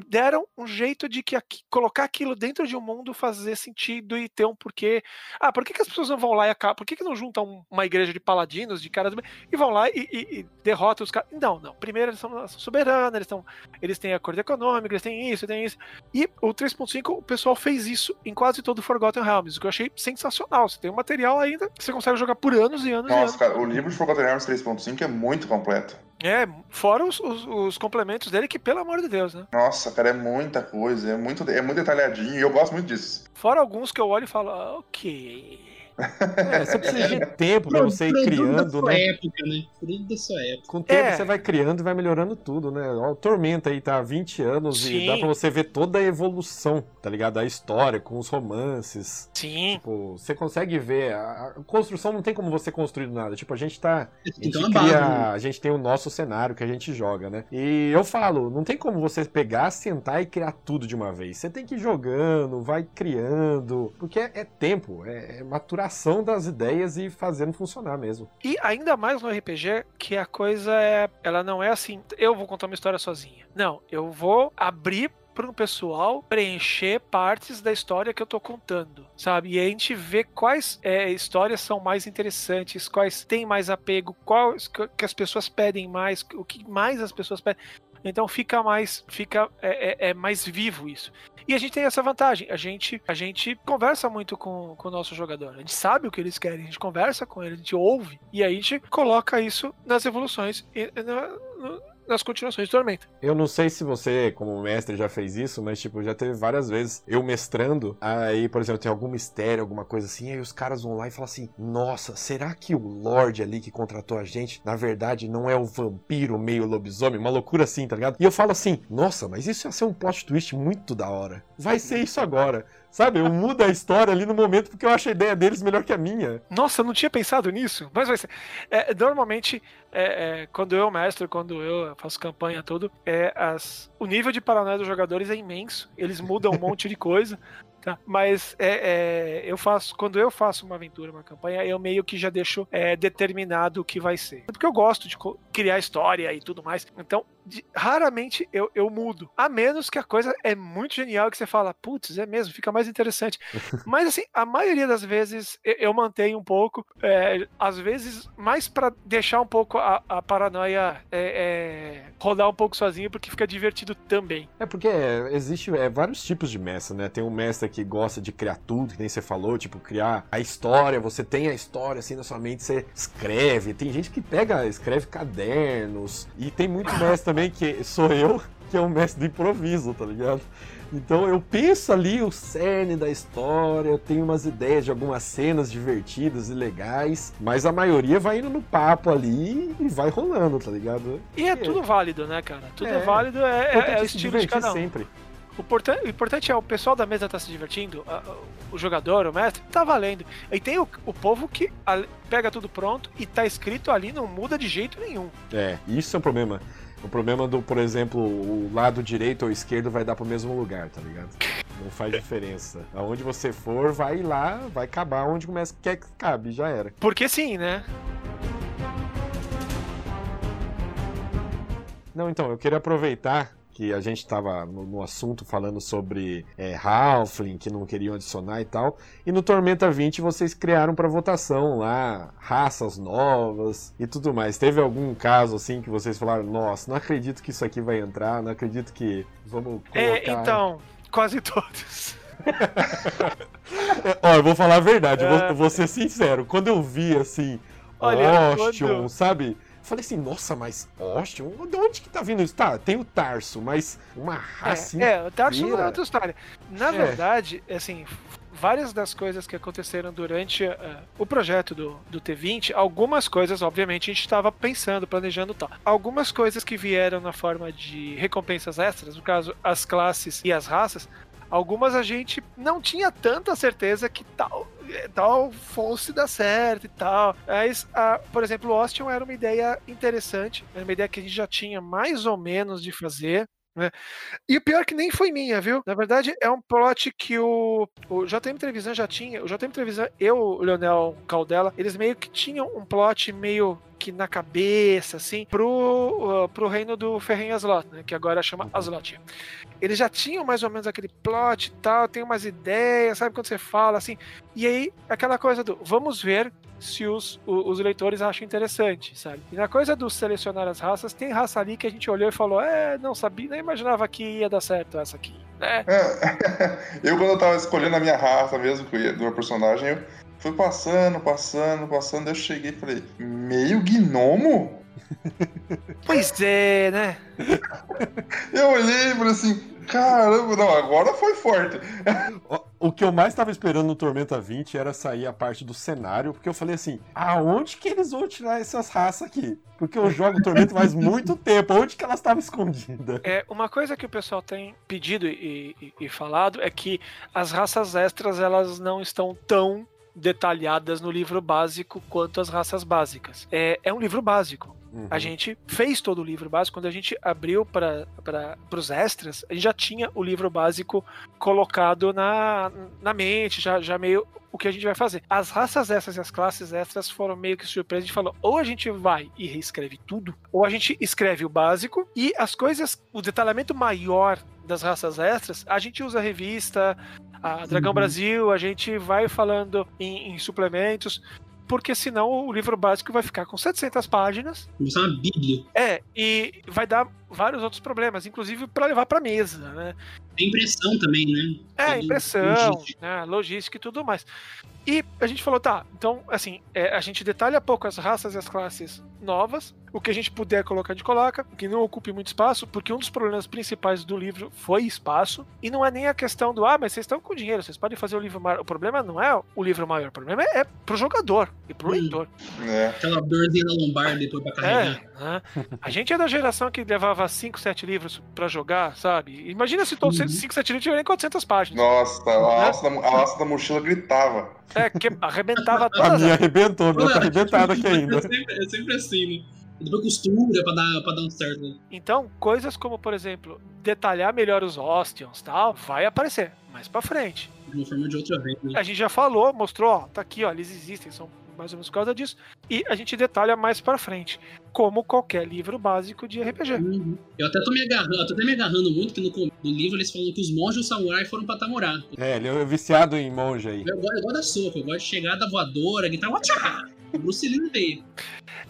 deram um jeito de que aqui- colocar aquilo dentro de um mundo fazer sentido e ter um porquê. Ah, por que, que as pessoas não vão lá e acabam? Por que, que não juntam um- uma igreja de paladinos, de caras e vão lá e, e- e derrotam os caras? Não, não. Primeiro eles são, soberanos, eles, são, eles têm acordo econômico, eles têm isso, têm isso. E o 3.5, o pessoal fez isso em quase todo o Forgotten Realms, o que eu achei sensacional. Você tem um material ainda que você consegue jogar por anos e anos e anos. Nossa, cara, o livro de Forgotten Realms 3.5 é muito completo. É, fora os, os- os complementos dele, que pelo amor de Deus, né? Nossa, cara, é muita coisa, é muito, é muito detalhadinho e eu gosto muito disso. Fora alguns que eu olho e falo, ah, ok. É, você precisa de tempo pra você ir criando, sua né? época, né? Produto da sua época. Com o tempo É. você vai criando e vai melhorando tudo, né? Ó, o Tormenta aí tá há 20 anos Sim. e dá pra você ver toda a evolução, tá ligado? Da história, com os romances. Sim. Tipo, você consegue ver. A, a construção não tem como você construir do nada. Tipo, a gente tá. A que ter gente, base. cria, né? a gente tem o nosso cenário que a gente joga, né? E eu falo, não tem como você pegar, sentar e criar tudo de uma vez. Você tem que ir jogando, vai criando, porque é, é tempo, é, é maturação das ideias e fazendo funcionar mesmo. E ainda mais no RPG, que a coisa é. Ela não é assim, eu vou contar uma história sozinha. Não, eu vou abrir para um pessoal preencher partes da história que eu tô contando, sabe? E a gente vê quais é, histórias são mais interessantes, quais têm mais apego, quais que as pessoas pedem mais, o que mais as pessoas pedem. Então fica mais, fica é, é, é, mais vivo isso. E a gente tem essa vantagem. A gente, a gente conversa muito com, com o nosso jogador. A gente sabe o que eles querem, a gente conversa com ele, a gente ouve e aí a gente coloca isso nas evoluções e no, nas continuações de Tormenta. Eu não sei se você, como mestre, já fez isso, mas, tipo, já teve várias vezes eu mestrando, aí, por exemplo, tem algum mistério, alguma coisa assim, aí os caras vão lá e falam assim: Nossa, será que o Lorde ali que contratou a gente, na verdade, não é o vampiro meio lobisomem? Uma loucura assim, tá ligado? E eu falo assim: Nossa, mas isso ia ser um plot twist muito da hora. Vai ser isso agora. Sabe, eu mudo a história ali no momento porque eu acho a ideia deles melhor que a minha. Nossa, eu não tinha pensado nisso, mas vai ser. É, normalmente, é, é, quando eu mestro, quando eu faço campanha tudo, é, as, o nível de paranoia dos jogadores é imenso. Eles mudam um monte de coisa. Tá? Mas é, é, eu faço, quando eu faço uma aventura, uma campanha, eu meio que já deixo é, determinado o que vai ser. Porque eu gosto de criar história e tudo mais. Então, de, raramente eu, eu mudo. A menos que a coisa é muito genial que você fala, putz, é mesmo, fica mais interessante. Mas assim, a maioria das vezes eu, eu mantenho um pouco, é, às vezes mais para deixar um pouco a, a paranoia é, é, rodar um pouco sozinho, porque fica divertido também. É porque existe é, vários tipos de mestre, né? Tem um mestre que gosta de criar tudo, que nem você falou, tipo, criar a história, você tem a história assim na sua mente, você escreve. Tem gente que pega, escreve cadernos, e tem muito mestre também que sou eu, que é um mestre do improviso, tá ligado? Então eu penso ali o cerne da história, eu tenho umas ideias de algumas cenas divertidas e legais, mas a maioria vai indo no papo ali e vai rolando, tá ligado? E é, tudo válido, né, cara? Tudo é, é válido, é, é, é o estilo de cada um. sempre. O, portan o importante é o pessoal da mesa tá se divertindo, a, o jogador, o mestre, tá valendo. E tem o, o povo que a, pega tudo pronto e tá escrito ali, não muda de jeito nenhum. É, isso é um problema. O problema do, por exemplo, o lado direito ou esquerdo vai dar pro mesmo lugar, tá ligado? Não faz diferença. Aonde você for, vai lá, vai acabar onde começa, quer que cabe, já era. Porque sim, né? Não, então, eu queria aproveitar que a gente estava no, no, assunto falando sobre é, Halfling, que não queriam adicionar e tal. E no Tormenta 20 vocês criaram para votação lá raças novas e tudo mais. Teve algum caso assim que vocês falaram: Nossa, não acredito que isso aqui vai entrar, não acredito que vamos é, colocar. É, então, quase todos. Ó, eu vou falar a verdade, eu vou, vou ser sincero. Quando eu vi assim, Olha, Ostion, quando... sabe? Falei assim, nossa, mas Austin, de onde que tá vindo isso? Tá, tem o Tarso, mas uma raça É, é o Tarso é outra história. Na é. verdade, assim, várias das coisas que aconteceram durante uh, o projeto do, do T20, algumas coisas, obviamente, a gente estava pensando, planejando tal. Algumas coisas que vieram na forma de recompensas extras, no caso, as classes e as raças, algumas a gente não tinha tanta certeza que tal tal fosse dar certo e tal. Mas, a, por exemplo, o Austin era uma ideia interessante, era uma ideia que a gente já tinha mais ou menos de fazer. Né? E o pior é que nem foi minha, viu? Na verdade, é um plot que o, o JM Televisão já tinha. O JM Televisão e o Leonel Caldela, eles meio que tinham um plot meio que na cabeça, assim, pro, uh, pro reino do Ferren Aslot, né, que agora chama uhum. Aslot. Eles já tinham mais ou menos aquele plot e tal, tem umas ideias, sabe quando você fala assim? E aí, aquela coisa do vamos ver se os, os leitores acham interessante, sabe? E na coisa do selecionar as raças, tem raça ali que a gente olhou e falou: é, não sabia, nem imaginava que ia dar certo essa aqui, né? É, eu, quando eu tava escolhendo a minha raça mesmo, do meu personagem, eu fui passando, passando, passando, eu cheguei e falei: meio gnomo? Pois é, né? eu olhei e falei assim: Caramba, não, agora foi forte. O que eu mais estava esperando no Tormenta 20 era sair a parte do cenário, porque eu falei assim: aonde que eles vão tirar essas raças aqui? Porque eu jogo Tormenta faz muito tempo, onde que elas estavam escondidas? É, uma coisa que o pessoal tem pedido e, e, e falado é que as raças extras elas não estão tão detalhadas no livro básico quanto as raças básicas. É, é um livro básico. Uhum. A gente fez todo o livro básico. Quando a gente abriu para os extras, a gente já tinha o livro básico colocado na, na mente, já, já meio o que a gente vai fazer. As raças extras e as classes extras foram meio que surpresa. A gente falou: ou a gente vai e reescreve tudo, ou a gente escreve o básico e as coisas, o detalhamento maior das raças extras, a gente usa a revista, a Dragão Uhum. Brasil, a gente vai falando em, em suplementos, porque senão o livro básico vai ficar com 700 páginas. Isso é uma bíblia. É, e vai dar vários outros problemas, inclusive para levar para mesa, né? Tem impressão também, né? É, impressão, logística. né, logística e tudo mais. E a gente falou, tá, então, assim, é, a gente detalha pouco as raças e as classes novas, o que a gente puder colocar, a gente coloca, que não ocupe muito espaço, porque um dos problemas principais do livro foi espaço, e não é nem a questão do, ah, mas vocês estão com dinheiro, vocês podem fazer o livro maior. O problema não é o livro maior, o problema é, é pro jogador e pro Hum. leitor. É. Aquela dorzinha na lombar depois pra carregar. É, né? A gente é da geração que levava 5, 7 livros pra jogar, sabe? Imagina se todos Uhum. 5, 7 livros tiverem 400 páginas. Nossa, a alça, da, a alça da mochila gritava. É, que arrebentava A todas minha as arrebentou, a minha tá arrebentada aqui É ainda. sempre, é sempre assim, né? Depois costura pra dar, pra dar um certo. né? Então, coisas como, por exemplo, detalhar melhor os Ostions tal, vai aparecer mais pra frente. De uma forma ou de outra vez, né? A gente já falou, mostrou, ó, tá aqui, ó, eles existem, são mais ou menos por causa disso. E a gente detalha mais pra frente, como qualquer livro básico de RPG. Uhum. Eu até tô me agarrando, eu tô até me agarrando muito que no, no livro eles falam que os monges e os samurais foram pra Tamurá. É, ele é viciado em monge aí. Eu, gosto- da soco, eu gosto de chegar da voadora, gritar, watchá! O Bruce Lee no meio.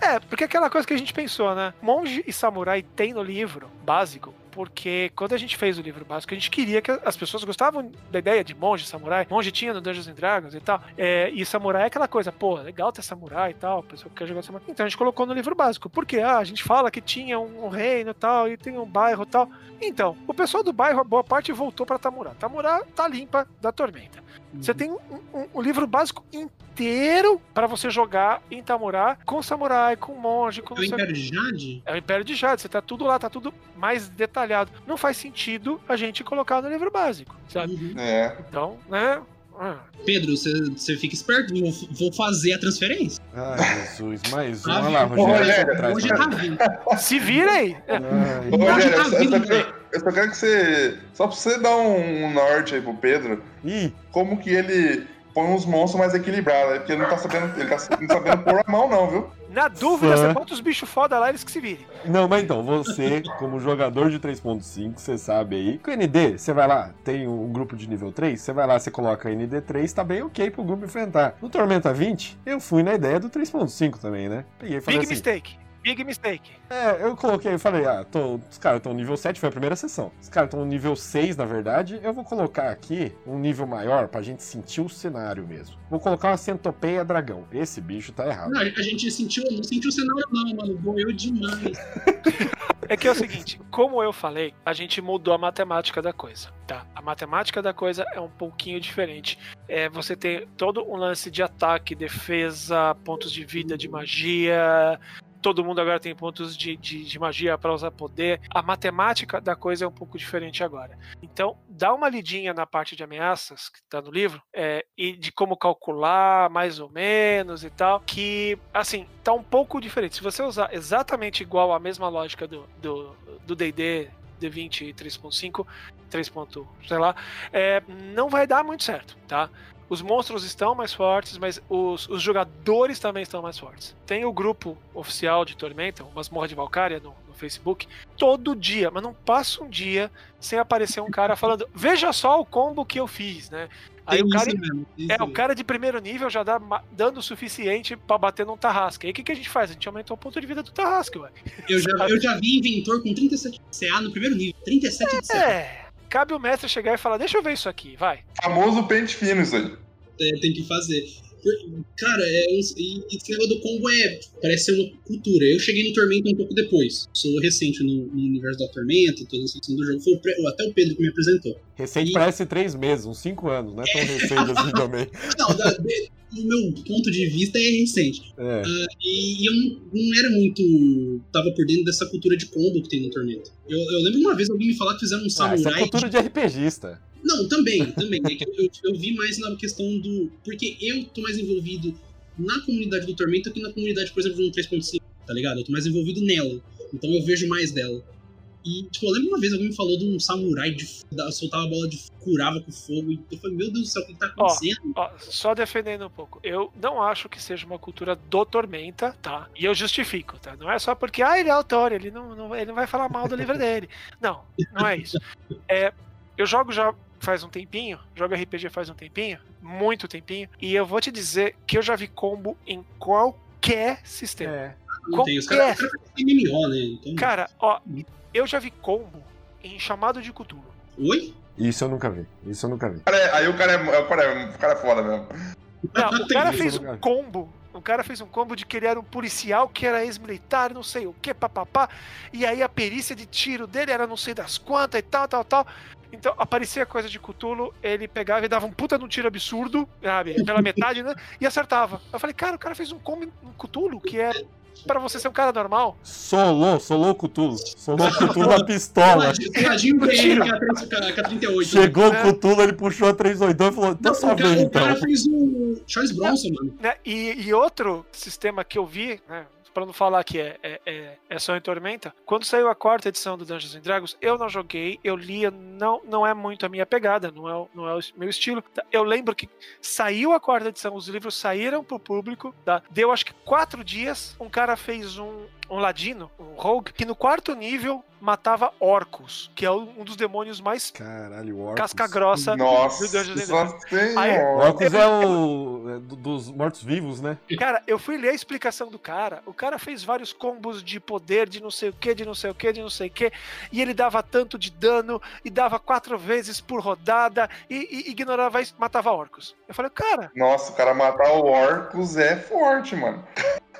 É, porque é aquela coisa que a gente pensou, né? Monge e samurai tem no livro básico, porque quando a gente fez o livro básico, a gente queria que as pessoas gostavam da ideia de monge samurai. Monge tinha no Dungeons and Dragons e tal. É, e samurai é aquela coisa, pô, legal ter samurai e tal, a pessoa que quer jogar samurai. Então a gente colocou no livro básico. Porque ah, a gente fala que tinha um, um reino e tal, e tem um bairro e tal. Então, o pessoal do bairro, a boa parte voltou pra Tamurá. Tamurá tá limpa da tormenta. Você tem um, um- um livro básico inteiro pra você jogar em Tamurá com samurai, com monge, com É o Império de Jade? é o Império de Jade, você tá tudo lá, tá tudo mais detalhado. Não faz sentido a gente colocar no livro básico, sabe? Uhum. É. Então, né? ah, Pedro, você, você fica esperto, vou, vou fazer a transferência. Ai, Jesus, mais um. Ah, Olha lá? Rogério. Rogério, traz Hoje tá vindo. Se vira aí! Ô, Pode Rogério, tá só- eu vindo, só quero, eu só quero que você. Só pra você dar um, um norte aí pro Pedro, Ih, como que ele põe uns monstros mais equilibrados, né? Porque ele não tá sabendo. Ele tá não sabendo pôr a mão, não, viu? na dúvida, Fã. você bota os bichos foda lá, eles que se virem. Não, mas então, você, como jogador de 3.5, você sabe aí. Com o ND, você vai lá, tem um grupo de nível 3, você vai lá, você coloca ND3, tá bem ok pro grupo enfrentar. No Tormenta 20, eu fui na ideia do 3.5 também, né? Peguei e falei Big assim, mistake. Big mistake. É, eu coloquei, eu falei, ah, tô, os caras estão nível 7, foi a primeira sessão. Os caras estão nível 6, na verdade. Eu vou colocar aqui um nível maior pra gente sentir o cenário mesmo. Vou colocar uma centopeia dragão. Esse bicho tá errado. Não, a gente sentiu, não sentiu o cenário não, mano. Doeu demais. É que é o seguinte, como eu falei, a gente mudou a matemática da coisa, tá? A matemática da coisa é um pouquinho diferente. É, você tem todo um lance de ataque, defesa, pontos de vida, de magia. Todo mundo agora tem pontos de, de, de magia para usar poder. A matemática da coisa é um pouco diferente agora. Então, dá uma lidinha na parte de ameaças que tá no livro é, e de como calcular, mais ou menos e tal. Que, assim, tá um pouco diferente. Se você usar exatamente igual a mesma lógica do D&D D20 3.5, 3. ponto, sei lá, é, não vai dar muito certo, tá? Os monstros estão mais fortes, mas os, os jogadores também estão mais fortes. Tem o grupo oficial de Tormenta, o Masmorra de Valkyria, no, no Facebook, todo dia, mas não passa um dia sem aparecer um cara falando: Veja só o combo que eu fiz, né? Aí Tem o cara, mesmo. é, o cara de primeiro nível já dá ma- dando o suficiente pra bater num Tarrasque. Aí o que, que a gente faz? A gente aumentou o ponto de vida do Tarrasque, ué. Eu já, eu já vi inventor com 37 CA no primeiro nível. 37 de CA. É. Cabe o mestre chegar e falar: Deixa eu ver isso aqui, vai. Famoso pente fino isso aí. É, tem que fazer. Cara, é, esse negócio do combo é. Parece ser uma cultura. Eu cheguei no Tormenta um pouco depois. Sou recente no, no universo da Tormenta, toda a seção do jogo. Foi o até o Pedro que me apresentou. Recente E- parece três meses, uns cinco anos, não é tão recente assim também. Não, da, de- do meu ponto de vista é recente. É. E, e eu não, era muito. Tava por dentro dessa cultura de combo que tem no Tormenta. Eu, eu lembro uma vez alguém me falar que fizeram um Ah, samurai. isso é cultura de RPGista. Não, também, também. É eu- eu vi mais na questão do. Porque eu tô mais envolvido na comunidade do Tormenta que na comunidade, por exemplo, do 3.5, tá ligado? Eu tô mais envolvido nela. Então eu vejo mais dela. E, tipo, eu lembro uma vez alguém me falou de um samurai de da- soltava a bola de curava com fogo. E eu falei, meu Deus do céu, o que tá Ó, acontecendo? Ó, só defendendo um pouco. Eu não acho que seja uma cultura do Tormenta, tá? E eu justifico, tá? Não é só porque, ah, ele é autor, ele não, não- ele não vai falar mal do livro dele. Não, não é isso. É, eu jogo já faz um tempinho, jogo RPG faz um tempinho, muito tempinho, e eu vou te dizer que eu já vi combo em qualquer sistema. É. não tem. Os caras cara MMO, né? Então... Cara, ó, eu já vi combo em chamado de Cthulhu. Oi? Isso eu nunca vi. Isso eu nunca vi. Cara, é- aí o cara é, o cara é, o cara é foda mesmo. Não, o cara Tem fez um combo. O cara fez um combo de que ele era um policial que era ex-militar, não sei o que, papapá. E aí a perícia de tiro dele era não sei das quantas e tal, tal, tal. Então aparecia coisa de Cthulhu, ele pegava e dava um puta num tiro absurdo, sabe? Pela metade, né? E acertava. Eu falei, cara, o cara fez um combo em Cthulhu que é pra você ser um cara normal. Solou, solou o Cthulhu. Solou o Cthulhu na pistola. Tadinho pra ele com a trinta- com a com a 38. Chegou É. o Cthulhu, ele puxou a 382 e falou: Não, então só o, cara, vem o cara então. fez o Charles Bronson, mano. né? E, e outro sistema que eu vi, né? Pra não falar que é, é, é, é só em Tormenta, quando saiu a quarta edição do Dungeons and Dragons, eu não joguei, eu lia, não, não é muito a minha pegada, não é, não é o meu estilo. tá? Eu lembro que saiu a quarta edição, os livros saíram pro público, tá? deu acho que quatro dias, um cara fez um, um ladino, um rogue, que no quarto nível matava orcos, que é um dos demônios mais Caralho, o Orcus. casca grossa Nossa, do Dungeons Dragons. Aí- O ó. Orcus é o. é do- dos mortos-vivos, né? Cara, eu fui ler a explicação do cara. O cara fez vários combos de poder, de não sei o que, de não sei o que, de não sei o que. E ele dava tanto de dano, e dava quatro vezes por rodada, e, e ignorava isso, matava orcos. Eu falei, cara, Nossa, o cara matar o Orcus é forte, mano.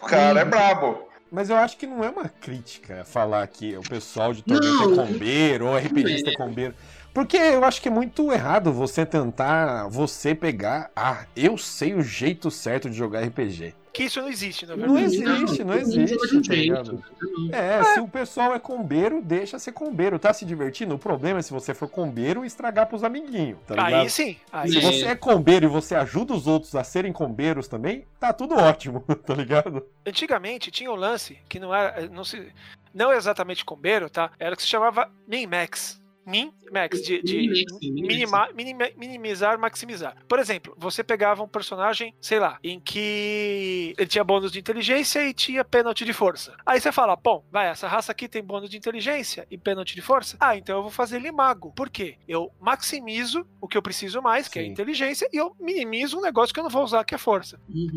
O cara é brabo. Mas eu acho que não é uma crítica falar que o pessoal de Tormenta Não. é combeiro, ou RPGista é combeiro. Porque eu acho que é muito errado você tentar, você pegar, ah, eu sei o jeito certo de jogar RPG. que isso não existe, na Não verdade. existe, não joga de um existe, tá jeito. É, se o pessoal é combeiro, deixa ser combeiro. Tá se divertindo? O problema é se você for combeiro estragar pros amiguinhos, tá ligado? Aí sim, aí Se É. você é combeiro e você ajuda os outros a serem combeiros também, tá tudo ótimo, tá ligado? Antigamente tinha um lance que não era. Não, se, não exatamente combeiro, tá? Era o que se chamava min-max. Min-max, de, de Min-max, min-max. minima- minimizar, maximizar. Por exemplo, você pegava um personagem, sei lá, em que ele tinha bônus de inteligência e tinha pênalti de força. Aí você fala, bom, vai, essa raça aqui tem bônus de inteligência e pênalti de força. Ah, então eu vou fazer ele mago. Por quê? Eu maximizo o que eu preciso mais, que é a Sim. inteligência, e eu minimizo um negócio que eu não vou usar, que é força. Uhum.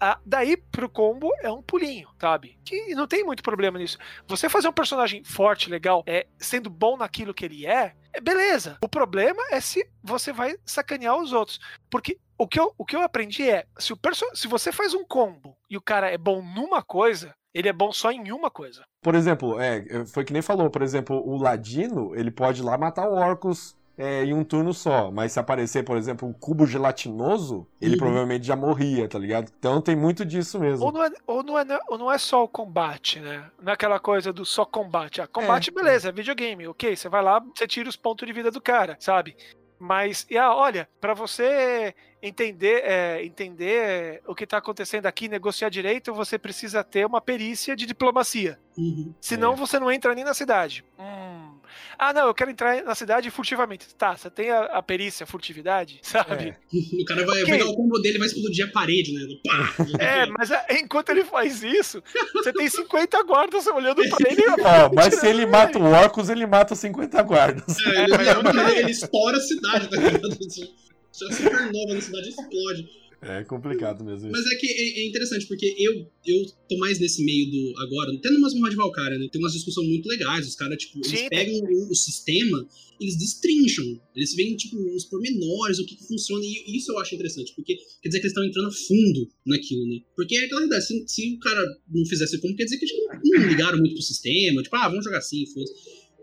Ah, daí pro combo é um pulinho, sabe? Que não tem muito problema nisso. Você fazer um personagem forte, legal, é sendo bom naquilo que ele é, é beleza. O problema é se você vai sacanear os outros. Porque o que eu, o que eu aprendi é: se, o perso se você faz um combo e o cara é bom numa coisa, ele é bom só em uma coisa. Por exemplo, é, foi que nem falou, por exemplo, o Ladino, ele pode ir lá matar o Orcus é, em um turno só, mas se aparecer, por exemplo, um cubo gelatinoso, ele Uhum. provavelmente já morria, tá ligado? Então tem muito disso mesmo. Ou não, é, ou, não é, ou não é só o combate, né? Não é aquela coisa do só combate. Ah, combate, É. beleza, é videogame, ok. Você vai lá, você tira os pontos de vida do cara, sabe? Mas, e ah, olha, pra você entender, é, entender o que tá acontecendo aqui, negociar direito, você precisa ter uma perícia de diplomacia. Uhum. Senão É. você não entra nem na cidade. Hum. Ah, não, eu quero entrar na cidade furtivamente. Tá, você tem a, a perícia furtividade, sabe? É. O cara vai Ok. pegar o combo dele e vai explodir a parede, né? Pá! É, mas é, enquanto ele faz isso, você tem 50 guardas olhando pra ele. Ó, mas se ele mata o Orcus, ele mata os 50 guardas. É, ele, não ele- ele estoura a cidade, tá ligado? A supernova na cidade explode. É complicado mesmo Mas é que é, é interessante, porque eu, eu tô mais nesse meio do. Agora, tendo umas de Valkyria, né? Tem umas discussões muito legais. Os caras, tipo, eles Sim, pegam o, o sistema, eles destrincham. Eles veem, tipo, os pormenores, o que, que funciona. E isso eu acho interessante, porque quer dizer que eles estão entrando a fundo naquilo, né? Porque é aquela ideia, se, se o cara não fizesse como, quer dizer que eles não, não ligaram muito pro sistema, tipo, ah, vamos jogar assim, foda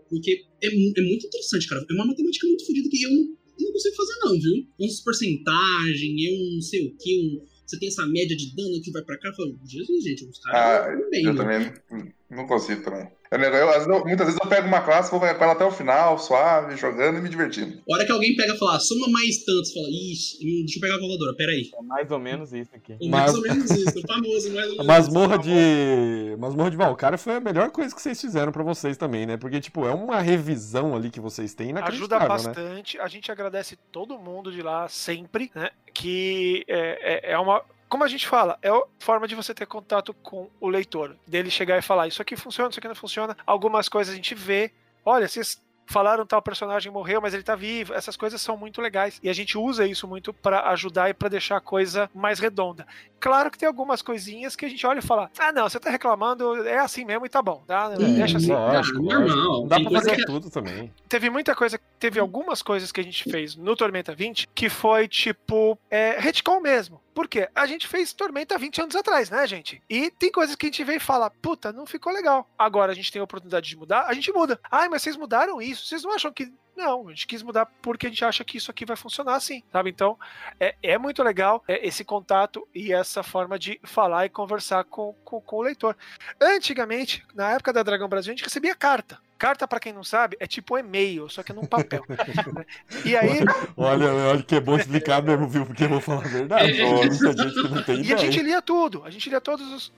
Porque é, é muito interessante, cara. É uma matemática muito fodida que eu não, não consigo fazer, não, viu? Uns porcentagem, eu não sei o que, um, você tem essa média de dano que vai pra cá. Eu falo, Jesus, gente, os caras Ah, bem, Eu né? também. Não consigo também. Eu, eu, às vezes eu- muitas vezes eu pego uma classe, vou com ela até o final, suave, jogando e me divertindo. A hora que alguém pega e fala, "Ah, soma mais tantos, fala, ixi, hum, deixa eu pegar a calculadora, peraí. É mais ou menos isso aqui. Mais Mas- ou menos isso, o famoso, mais ou menos masmorra de. Masmorra de Valkyria foi a melhor coisa que vocês fizeram pra vocês também, né? Porque, tipo, é uma revisão ali que vocês têm Ajuda né? bastante. A gente agradece todo mundo de lá sempre, né? Que é, é, é uma. Como a gente fala, é a forma de você ter contato com o leitor. Dele chegar e falar: Isso aqui funciona, isso aqui não funciona. Algumas coisas a gente vê. Olha, vocês falaram tal personagem morreu, mas ele tá vivo. Essas coisas são muito legais. E a gente usa isso muito pra ajudar e pra deixar a coisa mais redonda. Claro que tem algumas coisinhas que a gente olha e fala: Ah, não, você tá reclamando, é assim mesmo e tá bom, tá? Hum, Deixa assim. Lógico, Ah, lógico. normal. Não dá coisa fazer que- tudo também. teve muita coisa, teve algumas coisas que a gente fez no Tormenta 20 que foi tipo é, retcon mesmo. Por quê? A gente fez Tormenta 20 anos atrás, né, gente? E tem coisas que a gente vê e fala, puta, não ficou legal. Agora a gente tem a oportunidade de mudar, a gente muda. Ai, mas vocês mudaram isso? Vocês não acham que. Não, a gente quis mudar porque a gente acha que isso aqui vai funcionar assim, sabe? Então, é, é muito legal é, esse contato e essa forma de falar e conversar com, com, com o leitor. Antigamente, na época da Dragão Brasil, a gente recebia carta. Carta, pra quem não sabe, é tipo um e-mail, só que é num papel. e aí, Olha, olha que é bom explicar mesmo, viu? Porque eu vou falar a verdade. É. Gente que não tem E a gente ideia. lia tudo, a gente lia todas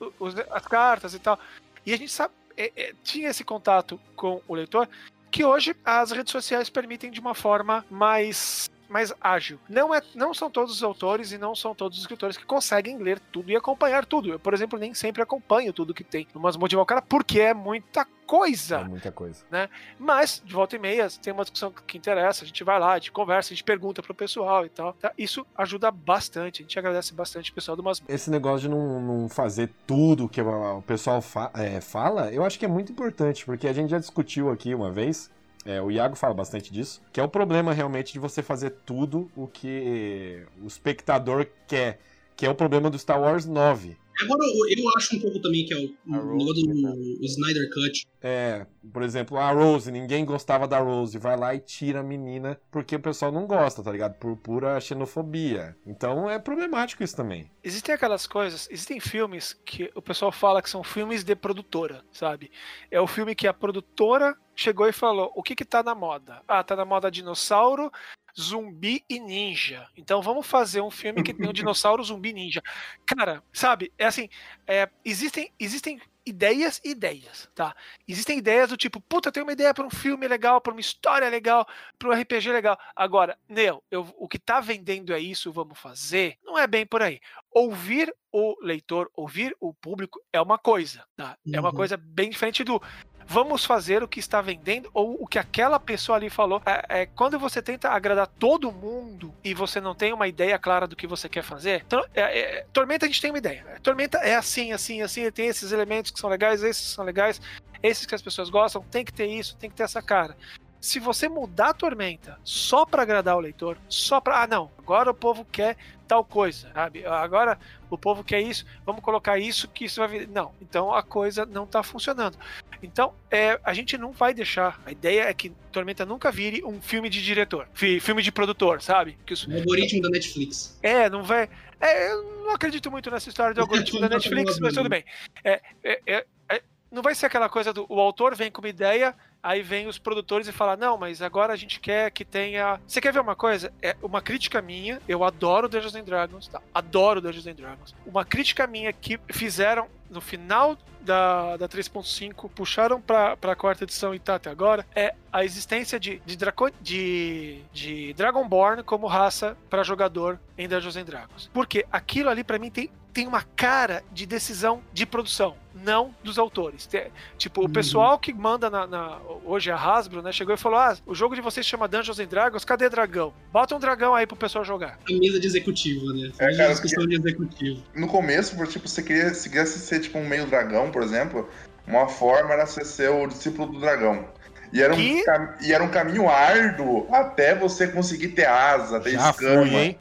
as cartas e tal. E a gente sabe, é, é, tinha esse contato com o leitor que hoje as redes sociais permitem de uma forma mais mais ágil. Não, é, não são todos os autores e não são todos os escritores que conseguem ler tudo e acompanhar tudo. Eu, por exemplo, nem sempre acompanho tudo que tem no Masmorra de Valkyria porque é muita coisa. É muita coisa. Mas, de volta e meia, tem uma discussão que interessa, a gente vai lá, a gente conversa, a gente pergunta pro pessoal e tal. tá? Isso ajuda bastante, a gente agradece bastante o pessoal do Masmorra. Esse negócio de não, não fazer tudo que o pessoal fa- é, fala, eu acho que é muito importante, porque a gente já discutiu aqui uma vez, é, o Iago fala bastante disso, que é o problema realmente de você fazer tudo o que o espectador quer, que é o problema do Star Wars 9. Agora, eu eu acho um pouco também que é o, A o Rose, negócio né? do o Snyder Cut. É, por exemplo, a Rose, ninguém gostava da Rose, vai lá e tira a menina porque o pessoal não gosta, tá ligado? Por pura xenofobia. Então é problemático isso também. Existem aquelas coisas, existem filmes que o pessoal fala que são filmes de produtora, sabe? É o filme que a produtora chegou e falou: o que que tá na moda? Ah, tá na moda dinossauro, zumbi e ninja. Então vamos fazer um filme que tem um dinossauro, zumbi e ninja. Cara, sabe? É assim, é, existem, existem ideias e ideias, tá? Existem ideias do tipo, puta, eu tenho uma ideia para um filme legal, para uma história legal, para um RPG legal. Agora, Neo, eu, o que tá vendendo é isso, vamos fazer? Não é bem por aí. Ouvir o leitor, ouvir o público é uma coisa, tá? É uma Uhum. coisa bem diferente do vamos fazer o que está vendendo ou o que aquela pessoa ali falou. É, é, quando você tenta agradar todo mundo e você não tem uma ideia clara do que você quer fazer, então, é, é, Tormenta a gente tem uma ideia. Tormenta é assim, assim, assim, tem esses elementos que são legais, esses que são legais, esses que as pessoas gostam, tem que ter isso, tem que ter essa cara. Se você mudar a Tormenta só para agradar o leitor, só para ah não, agora o povo quer tal coisa, sabe? Agora o povo quer isso, vamos colocar isso que isso vai vir. Não, então a coisa não tá funcionando. Então, é, a gente não vai deixar. A ideia é que Tormenta nunca vire um filme de diretor, fi- filme de produtor, sabe? Que os- O algoritmo da Netflix. é, não vai. É, eu não acredito muito nessa história do algoritmo da Netflix, mas tudo bem. É, é, é, é, não vai ser aquela coisa do o autor vem com uma ideia, aí vem os produtores e fala: Não, mas agora a gente quer que tenha. Você quer ver uma coisa? É uma crítica minha. Eu adoro Dungeons and Dragons, tá? Adoro Dungeons and Dragons. Uma crítica minha que fizeram no final da, da 3.5, puxaram pra, pra quarta edição e tá até agora, é a existência de, de, Draco, de, de Dragonborn como raça para jogador em Dungeons and Dragons. Porque aquilo ali para mim tem, tem uma cara de decisão de produção, não dos autores. Tipo, o Uhum. pessoal que manda na, na- Hoje a Hasbro, né? Chegou e falou: Ah, o jogo de vocês chama Dungeons and Dragons, cadê dragão? Bota um dragão aí pro pessoal jogar. A mesa de executivo, né? É, É, cara, discussão de executivo. No começo, por, tipo, você queria, se quisesse ser tipo um meio dragão, por exemplo, uma forma era você ser o discípulo do dragão. E era, um, Que? e era um caminho árduo até você conseguir ter asa, ter Já escama. fui, hein?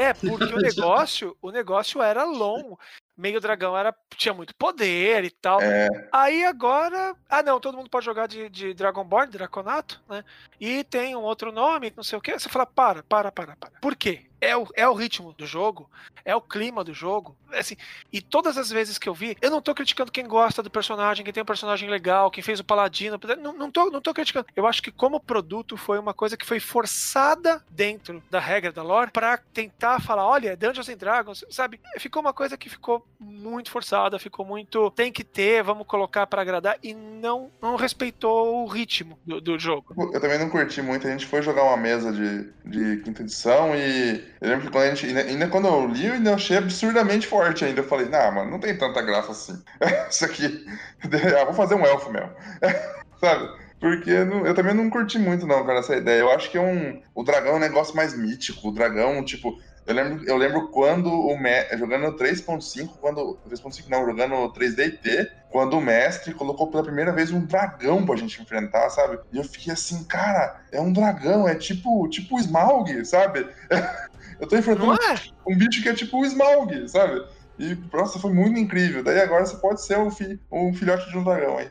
É, porque o negócio, o negócio era longo. Meio dragão era, tinha muito poder e tal. É. Aí agora. Ah, não, todo mundo pode jogar de, de Dragonborn, Draconato, né? E tem um outro nome, não sei o quê. Você fala, para, para, para, para. Por quê? É o, é o ritmo do jogo, é o clima do jogo. Assim, e todas as vezes que eu vi, eu não tô criticando quem gosta do personagem, quem tem um personagem legal, quem fez o Paladino. Não, não, tô, não tô criticando. Eu acho que como produto foi uma coisa que foi forçada dentro da regra da lore para tentar falar, olha, Dungeons and Dragons, sabe? Ficou uma coisa que ficou muito forçada, ficou muito tem que ter, vamos colocar para agradar e não não respeitou o ritmo do, do jogo. Eu também não curti muito, a gente foi jogar uma mesa de, de quinta edição e eu lembro que quando a gente, ainda, quando eu li, eu ainda achei absurdamente forte ainda. Eu falei, nah, mano, não tem tanta graça assim. Isso aqui, ah, vou fazer um elfo mesmo. Sabe? Porque eu também não curti muito, não, cara, essa ideia. Eu acho que é um. O dragão é um negócio mais mítico. O dragão, tipo. Eu lembro, eu lembro quando o me... jogando 3.5, quando. 3.5 não, jogando 3DT, quando o mestre colocou pela primeira vez um dragão pra gente enfrentar, sabe? E eu fiquei assim, cara, é um dragão, é tipo, tipo o Smaug, sabe? eu tô enfrentando é? um bicho que é tipo o Smaug, sabe? E, nossa, foi muito incrível. Daí agora você pode ser um, fi... um filhote de um dragão aí.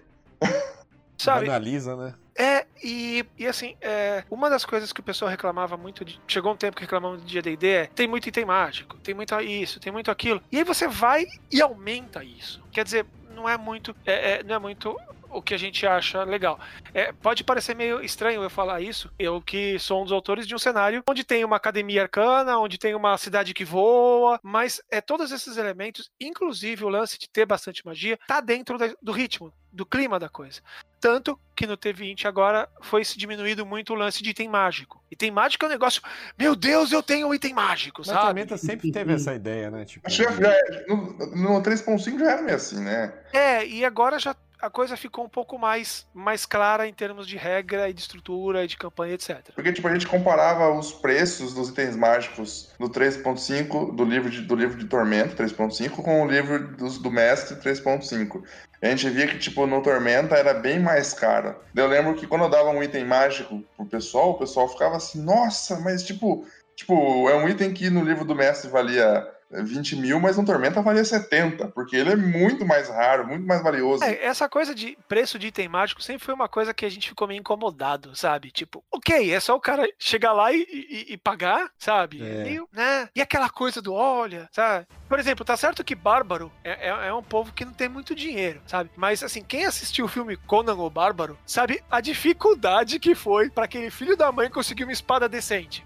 Sabe? Analisa, né? É, e, e assim, é, uma das coisas que o pessoal reclamava muito de. Chegou um tempo que reclamamos de DD é tem muito item mágico, tem muito isso, tem muito aquilo. E aí você vai e aumenta isso. Quer dizer, não é muito. É, é, não é muito o que a gente acha legal. É, pode parecer meio estranho eu falar isso, eu que sou um dos autores de um cenário onde tem uma academia arcana, onde tem uma cidade que voa, mas é todos esses elementos, inclusive o lance de ter bastante magia, tá dentro do ritmo, do clima da coisa. Tanto que no T20 agora foi se diminuído muito o lance de item mágico. Item mágico é um negócio, meu Deus, eu tenho um item mágico, Mas sabe? a Tormenta sempre teve essa ideia, né? Tipo, Acho que já, já, é, no, no 3.5 já era meio assim, né? É, e agora já a coisa ficou um pouco mais, mais clara em termos de regra e de estrutura e de campanha, etc. Porque, tipo, a gente comparava os preços dos itens mágicos do 3.5, do livro de, do livro de Tormento 3.5, com o livro do, do Mestre 3.5. A gente via que, tipo, no Tormenta era bem mais caro. Eu lembro que quando eu dava um item mágico pro pessoal, o pessoal ficava assim, nossa, mas, tipo, tipo, é um item que no livro do Mestre valia 20 mil, mas no Tormenta valia 70, porque ele é muito mais raro, muito mais valioso. É, essa coisa de preço de item mágico sempre foi uma coisa que a gente ficou meio incomodado, sabe? Tipo, ok, é só o cara chegar lá e, e, e pagar, sabe? É. E, né? e aquela coisa do olha, sabe? Por exemplo, tá certo que Bárbaro é, é, é um povo que não tem muito dinheiro, sabe? Mas assim, quem assistiu o filme Conan o Bárbaro sabe a dificuldade que foi para aquele filho da mãe conseguir uma espada decente.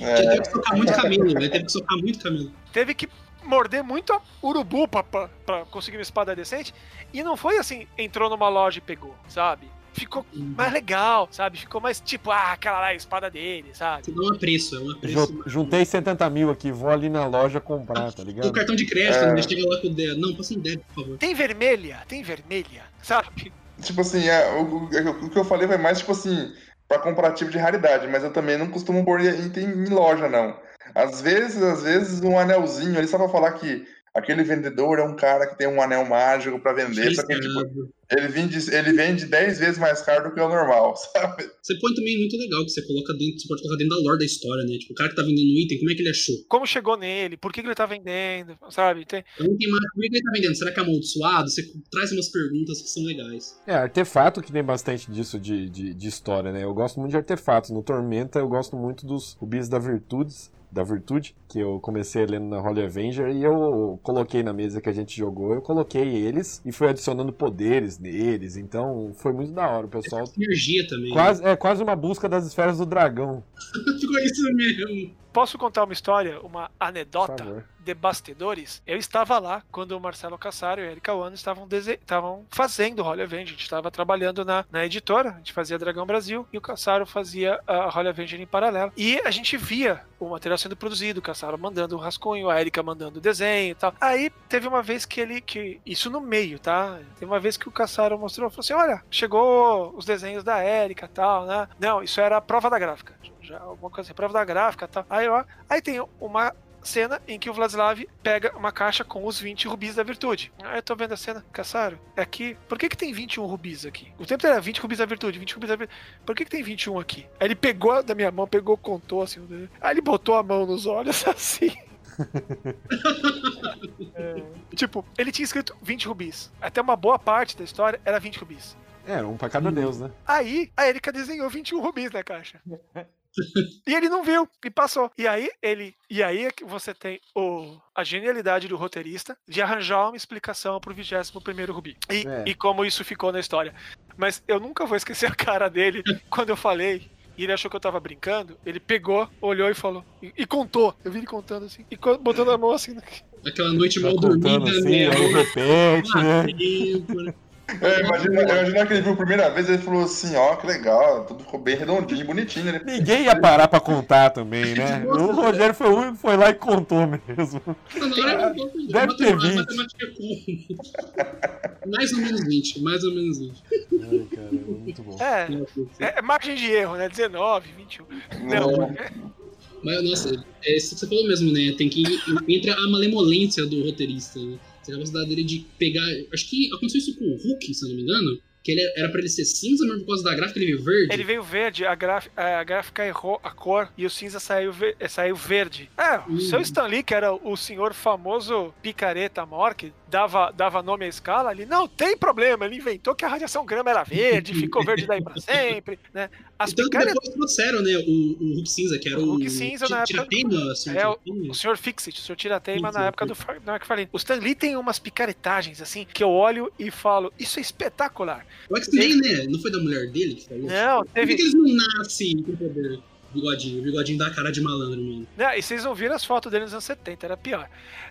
É. Ele teve que socar muito camelo, ele teve que socar muito camelo. teve que morder muito a urubu pra, pra, pra conseguir uma espada decente. E não foi assim, entrou numa loja e pegou, sabe? Ficou mais legal, sabe? Ficou mais tipo, ah, aquela lá é a espada dele, sabe? Não é preço, é um preço. ju- juntei 70 mil aqui, vou ali na loja comprar, tá Com ligado? cartão de crédito, É. né? Chega lá com o dedo. Não, passa em débito, por favor. Tem vermelha, tem vermelha, sabe? Tipo assim, é, o, o- o que eu falei foi mais, tipo assim, pra comparativo de raridade, mas eu também não costumo pôr item em loja, não. Às vezes, às vezes, um anelzinho ali, só pra falar que aquele vendedor é um cara que tem um anel mágico pra vender, só que, tipo, ele vende, ele vende 10 vezes mais caro do que o normal, sabe? Você põe também muito legal que você coloca dentro, você pode colocar dentro da lore da história, né? Tipo, o cara que tá vendendo o item, como é que ele achou? Como chegou nele, por que, que ele tá vendendo, sabe? Tem, É um item mágico, como é que ele tá vendendo? Será que é amaldiçoado? Você traz umas perguntas que são legais. É, artefato que tem bastante disso de, de, de história, né? Eu gosto muito de artefatos. No Tormenta eu gosto muito dos rubis da Virtudes, da Virtude, que eu comecei lendo na Holy Avenger e eu coloquei na mesa que a gente jogou, eu coloquei eles e fui adicionando poderes neles, então foi muito da hora. O pessoal Energia também. quase é quase uma busca das esferas do dragão, Ficou isso mesmo. Posso contar uma história, uma anedota de bastidores? Eu estava lá quando o Marcelo Cassaro e a Erika Wano estavam, estavam fazendo Holy Avenger. A gente estava trabalhando na, na editora, a gente fazia Dragão Brasil e o Cassaro fazia a Holy Avenger em paralelo. E a gente via o material sendo produzido, o Cassaro mandando o rascunho, a Erika mandando o desenho e tal. Aí teve uma vez que ele. que Isso no meio, tá? Teve uma vez que o Cassaro mostrou, falou assim: olha, chegou os desenhos da Erika e tal, né? Não, isso era a prova da gráfica. Já alguma coisa assim, prova da gráfica e tal. Aí, ó, aí tem uma cena em que o Vladislav pega uma caixa com os 20 rubis da virtude. Aí eu tô vendo a cena, Caçaro, é aqui. Por que que tem 21 rubis aqui? O tempo era 20 rubis da virtude, 20 rubis da virtude. Por que que tem 21 aqui? Aí ele pegou da minha mão, pegou, contou assim. Aí ele botou a mão nos olhos assim. É, tipo, ele tinha escrito 20 rubis. Até uma boa parte da história era 20 rubis. É, um pra cada deus, né? Aí a Erika desenhou 21 rubis na caixa. E ele não viu e passou. E aí ele, e aí é que você tem o, a genialidade do roteirista de arranjar uma explicação pro 21 primeiro Rubi. E, É. e como isso ficou na história. Mas eu nunca vou esquecer a cara dele quando eu falei. E ele achou que eu tava brincando. Ele pegou, olhou e falou. E, e contou. Eu vi ele contando assim. E botando a mão assim. na- Aquela noite mal dormida, assim, né? aí repete, né? É, imagina, imagina que ele viu a primeira vez ele falou assim, ó, que legal, tudo ficou bem redondinho, bonitinho, né? Ninguém ia parar pra contar também, né? O Rogério foi o único que foi lá e contou mesmo. Na hora eu- eu- Deve ter a 20. matemática é como? Mais ou menos 20, mais ou menos 20. Ai, caramba, muito bom. É, é, é margem de erro, né? 19, 21. Não, Mas, nossa, é isso que você falou mesmo, né? Tem que. Entra a malemolência do roteirista, né? Essa capacidade dele de pegar. Acho que aconteceu isso com o Hulk, se eu não me engano. Que ele era pra ele ser cinza, mas por causa da gráfica ele veio verde. Ele veio verde, a, graf- a gráfica errou a cor e o cinza saiu, ver- saiu verde. É, o Hum. seu Stan Lee, que era o senhor famoso picareta mor, que dava, dava nome à escala, ele não tem problema, ele inventou que a radiação grama era verde, ficou verde daí pra sempre, né? As Então picaretas. depois trouxeram, né, o, o Hulk cinza, que era O o. Hulk cinza na época- assim, É, o- senhor Fixit, o senhor Tirateima na época do Mark Farlane. O Stan Lee tem umas picaretagens, assim, que eu olho e falo, isso é espetacular. O X-Men, né? Não foi da mulher dele que falou? Não, Por que, teve, que eles não nascem com poder? Bigodinho, o bigodinho dá cara de malandro, mano. Não, e vocês não viram as fotos dele nos anos 70, era pior.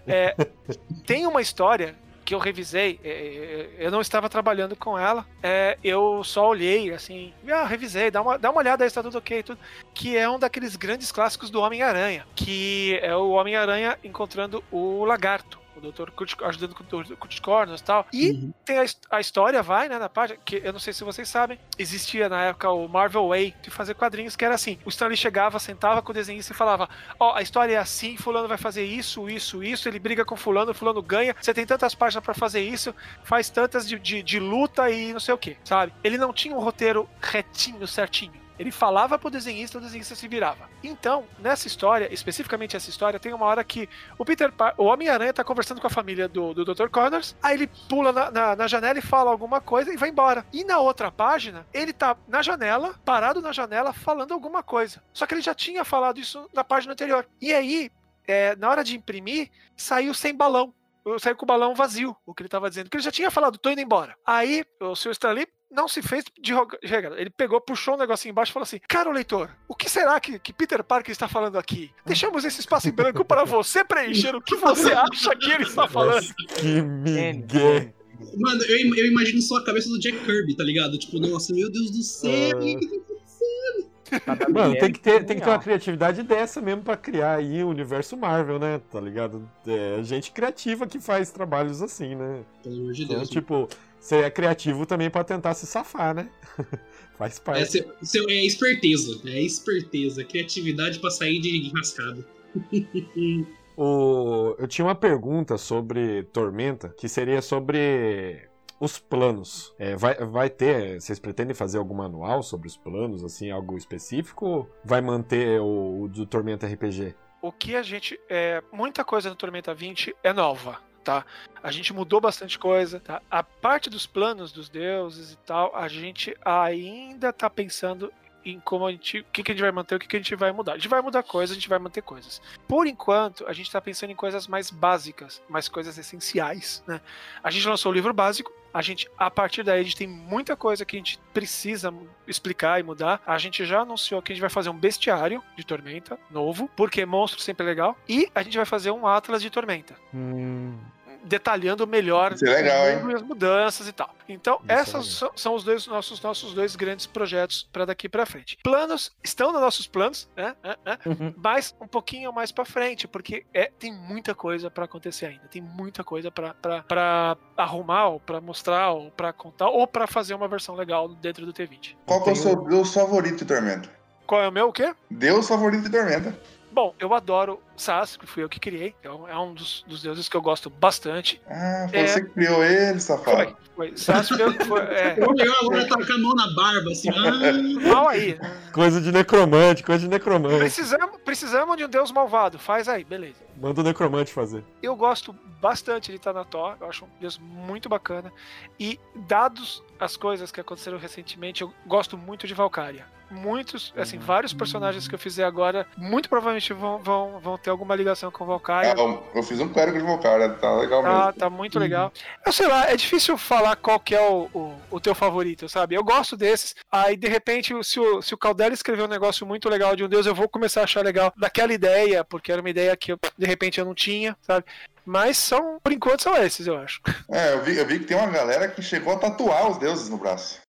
É, tem uma história que eu revisei, é, é, eu não estava trabalhando com ela, é, eu só olhei, assim, ah, revisei, dá uma, dá uma olhada aí, está tudo ok, tudo, que é um daqueles grandes clássicos do Homem-Aranha, que é o Homem-Aranha encontrando o Lagarto. Dr. Kurt, ajudando com o Dr. Kurt Corners e tal. E Uhum. tem a, a história, vai, né, na página, que eu não sei se vocês sabem, existia na época o Marvel Way de fazer quadrinhos, que era assim, o Stanley chegava, sentava com o desenhista e falava, ó, a história é assim, fulano vai fazer isso, isso, isso, ele briga com fulano, fulano ganha, você tem tantas páginas pra fazer isso, faz tantas de, de, de luta e não sei o que, sabe? Ele não tinha um roteiro retinho, certinho. Ele falava pro desenhista, o desenhista se virava. Então, nessa história, especificamente essa história, tem uma hora que o Peter Par o Homem-Aranha tá conversando com a família do, do Dr. Connors, aí ele pula na, na, na janela e fala alguma coisa e vai embora. E na outra página, ele tá na janela, parado na janela, falando alguma coisa. Só que ele já tinha falado isso na página anterior. E aí, é, na hora de imprimir, saiu sem balão. Saiu com o balão vazio, o que ele tava dizendo. Porque ele já tinha falado, tô indo embora. Aí, o seu Stanley não se fez de regra. Ele pegou, puxou um negocinho embaixo e falou assim: Caro leitor, o que será que, que Peter Parker está falando aqui? Deixamos esse espaço em branco para você preencher o que você acha que ele está falando. Que migué. Mano, eu, eu imagino só a cabeça do Jack Kirby, tá ligado? Tipo, nossa, meu Deus do céu, o que tá Mano, tem que, ter, tem que ter uma criatividade dessa mesmo pra criar aí o universo Marvel, né? Tá ligado? É gente criativa que faz trabalhos assim, né? Pelo amor de Então, Deus. tipo, você é criativo também pra tentar se safar, né? faz É, parte. seu, seu- é esperteza, é esperteza, criatividade pra sair de rascado. O... Eu tinha uma pergunta sobre Tormenta, que seria sobre os planos. É, vai, vai ter. Vocês pretendem fazer algum manual sobre os planos, assim, algo específico? Ou vai manter o, o do Tormenta RPG? O que a gente. É, muita coisa no Tormenta 20 é nova. Tá? A gente mudou bastante coisa. Tá? A parte dos planos dos deuses e tal, a gente ainda tá pensando em como a gente. O que, que a gente vai manter, o que, que a gente vai mudar. A gente vai mudar coisas, a gente vai manter coisas. Por enquanto, a gente tá pensando em coisas mais básicas, mais coisas essenciais. Né? A gente lançou o livro básico. A gente, a partir daí, a gente tem muita coisa que a gente precisa explicar e mudar. A gente já anunciou que a gente vai fazer um bestiário de Tormenta novo, porque monstro sempre é legal. E a gente vai fazer um Atlas de Tormenta, Hum, detalhando melhor é legal, as mudanças e tal. Então, Isso é essas são, são os dois nossos nossos dois grandes projetos para daqui para frente. Planos estão nos nossos planos, né? né, né, Uhum. mas um pouquinho mais para frente, porque é tem muita coisa para acontecer ainda, tem muita coisa para arrumar, ou para mostrar, ou para contar, ou para fazer uma versão legal dentro do T20. Qual que é o seu deus favorito de Tormenta? Qual é o meu o quê? Deus favorito de Tormenta. Bom, eu adoro Sas, que fui eu que criei. É um, é um dos, dos, deuses que eu gosto bastante. Ah, foi é... você que criou ele, safado. Foi, foi. Sas foi, foi é... Eu agora tá com a mão na barba, assim. Ah. Mal aí. Coisa de necromante, coisa de necromante. Precisamos, precisamos de um deus malvado. Faz aí, beleza. Manda o necromante fazer. Eu gosto bastante de Thanator, eu acho um deus muito bacana. E dados as coisas que aconteceram recentemente, eu gosto muito de Valkyria muitos, assim, vários personagens que eu fizer agora, muito provavelmente vão, vão, vão ter alguma ligação com o Valkyria. Ah, eu fiz um clérigo de Valkyria, tá legal tá, mesmo. Tá muito legal. Eu sei lá, é difícil falar qual que é o, o, o, teu favorito, sabe? Eu gosto desses, aí de repente, se o, se o Caldera escrever um negócio muito legal de um deus, eu vou começar a achar legal daquela ideia, porque era uma ideia que eu, de repente eu não tinha, sabe? Mas são, por enquanto, são esses, eu acho. É, eu vi, eu vi que tem uma galera que chegou a tatuar os deuses no braço.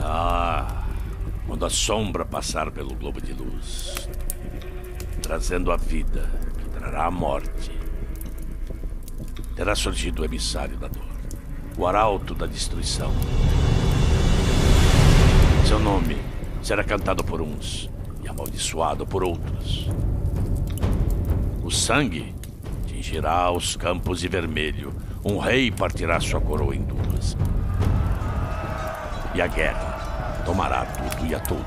Ah, quando a sombra passar pelo globo de luz, trazendo a vida que trará a morte, terá surgido o emissário da dor, o arauto da destruição. Seu nome será cantado por uns e amaldiçoado por outros. O sangue tingirá os campos de vermelho. Um rei partirá sua coroa em duas. E a guerra tomará tudo e a todos.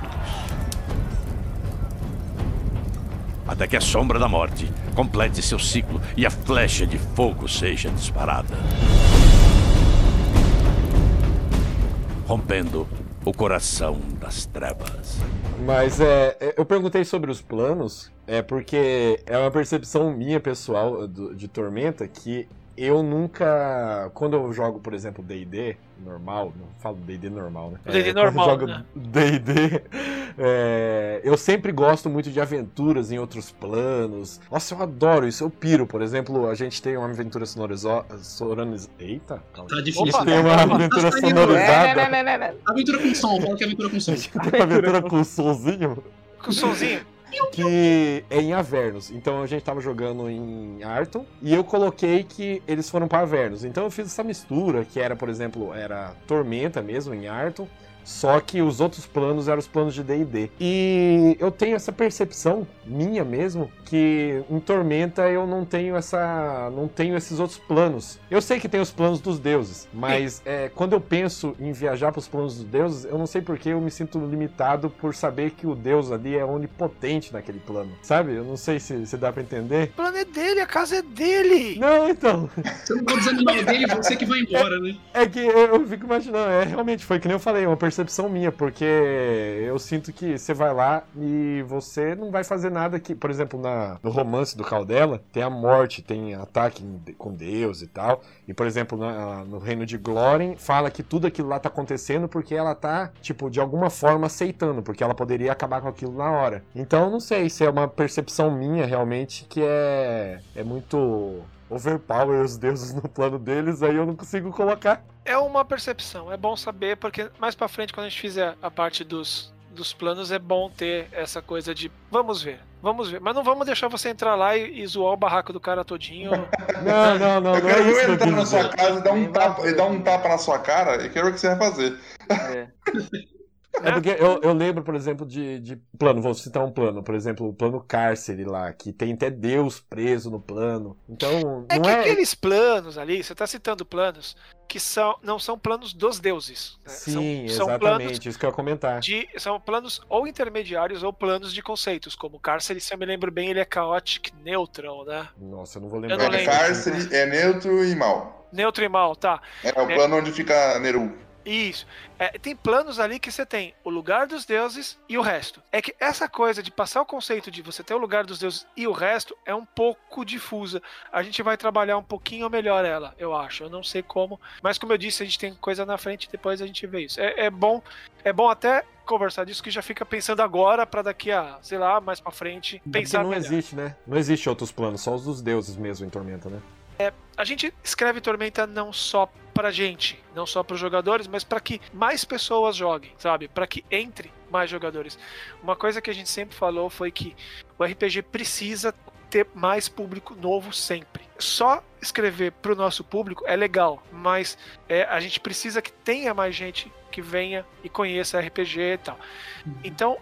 Até que a sombra da morte complete seu ciclo e a flecha de fogo seja disparada. Rompendo o coração das trevas. Mas é, é eu perguntei sobre os planos, é porque é uma percepção minha pessoal de Tormenta que eu nunca. Quando eu jogo, por exemplo, DD normal, não falo DD normal, né? DD é, normal. Quando eu jogo DD, é, eu sempre gosto muito de aventuras em outros planos. Nossa, eu adoro isso, eu piro. Por exemplo, a gente tem uma aventura sonorizada. Eita, calma. Tá difícil. Opa, tem uma aventura sonorizada. Aventura com som, fala que é aventura com som. Aventura com somzinho. Com somzinho? Que é em Avernus. Então a gente tava jogando em Arton e eu coloquei que eles foram para Avernus. Então eu fiz essa mistura que era, por exemplo, era Tormenta mesmo em Arton só que os outros planos eram os planos de D&D. E eu tenho essa percepção minha mesmo que em Tormenta eu não tenho essa, não tenho esses outros planos. Eu sei que tem os planos dos deuses, mas é, quando eu penso em viajar para os planos dos deuses, eu não sei porque eu me sinto limitado por saber que o deus ali é onipotente naquele plano, sabe? Eu não sei se, se dá para entender. O plano é dele, a casa é dele. Não, então. Você não pode desanimar dele, você que vai embora, né? É, é que eu, eu fico imaginando, é realmente foi que nem eu falei, uma percepção minha, porque eu sinto que você vai lá e você não vai fazer nada que, por exemplo, na, no romance do Caldela, tem a morte, tem ataque com Deus e tal. E, por exemplo, na, no Reino de Glória, fala que tudo aquilo lá tá acontecendo porque ela tá, tipo, de alguma forma aceitando, porque ela poderia acabar com aquilo na hora. Então, não sei se é uma percepção minha realmente que é, é muito overpower os deuses no plano deles, aí eu não consigo colocar. É uma percepção, é bom saber, porque mais pra frente, quando a gente fizer a parte dos, dos planos, é bom ter essa coisa de vamos ver, vamos ver. Mas não vamos deixar você entrar lá e, e zoar o barraco do cara todinho. não, não, não. Eu quero ver entrar na sua casa e dar um, tapa, e dar um tapa na sua cara e quero ver o que você vai fazer. É. É porque eu, eu lembro, por exemplo, de, de plano, vou citar um plano, por exemplo, o plano cárcere lá, que tem até Deus preso no plano. Então, é não que é... aqueles planos ali, você está citando planos que são, não são planos dos deuses. Né? Sim, são, são exatamente, isso que eu ia comentar. De, são planos ou intermediários ou planos de conceitos, como cárcere, se eu me lembro bem, ele é chaotic neutral, né? Nossa, eu não vou lembrar. Eu não lembro. Cárcere é neutro e mal. Neutro e mal, tá. É o plano é... onde fica Neru. Isso. É, tem planos ali que você tem o lugar dos deuses e o resto. É que essa coisa de passar o conceito de você ter o lugar dos deuses e o resto é um pouco difusa. A gente vai trabalhar um pouquinho melhor ela, eu acho. Eu não sei como, mas como eu disse, a gente tem coisa na frente e depois a gente vê isso. É, é bom, é bom até conversar disso que já fica pensando agora para daqui a, sei lá, mais para frente pensar Porque não melhor. existe, né? Não existe outros planos, só os dos deuses mesmo em Tormenta, né? É, a gente escreve Tormenta não só pra gente, não só para os jogadores, mas para que mais pessoas joguem, sabe? Para que entre mais jogadores. Uma coisa que a gente sempre falou foi que o RPG precisa ter mais público novo sempre. Só escrever para o nosso público é legal, mas é, a gente precisa que tenha mais gente que venha e conheça RPG e tal. Então, tor-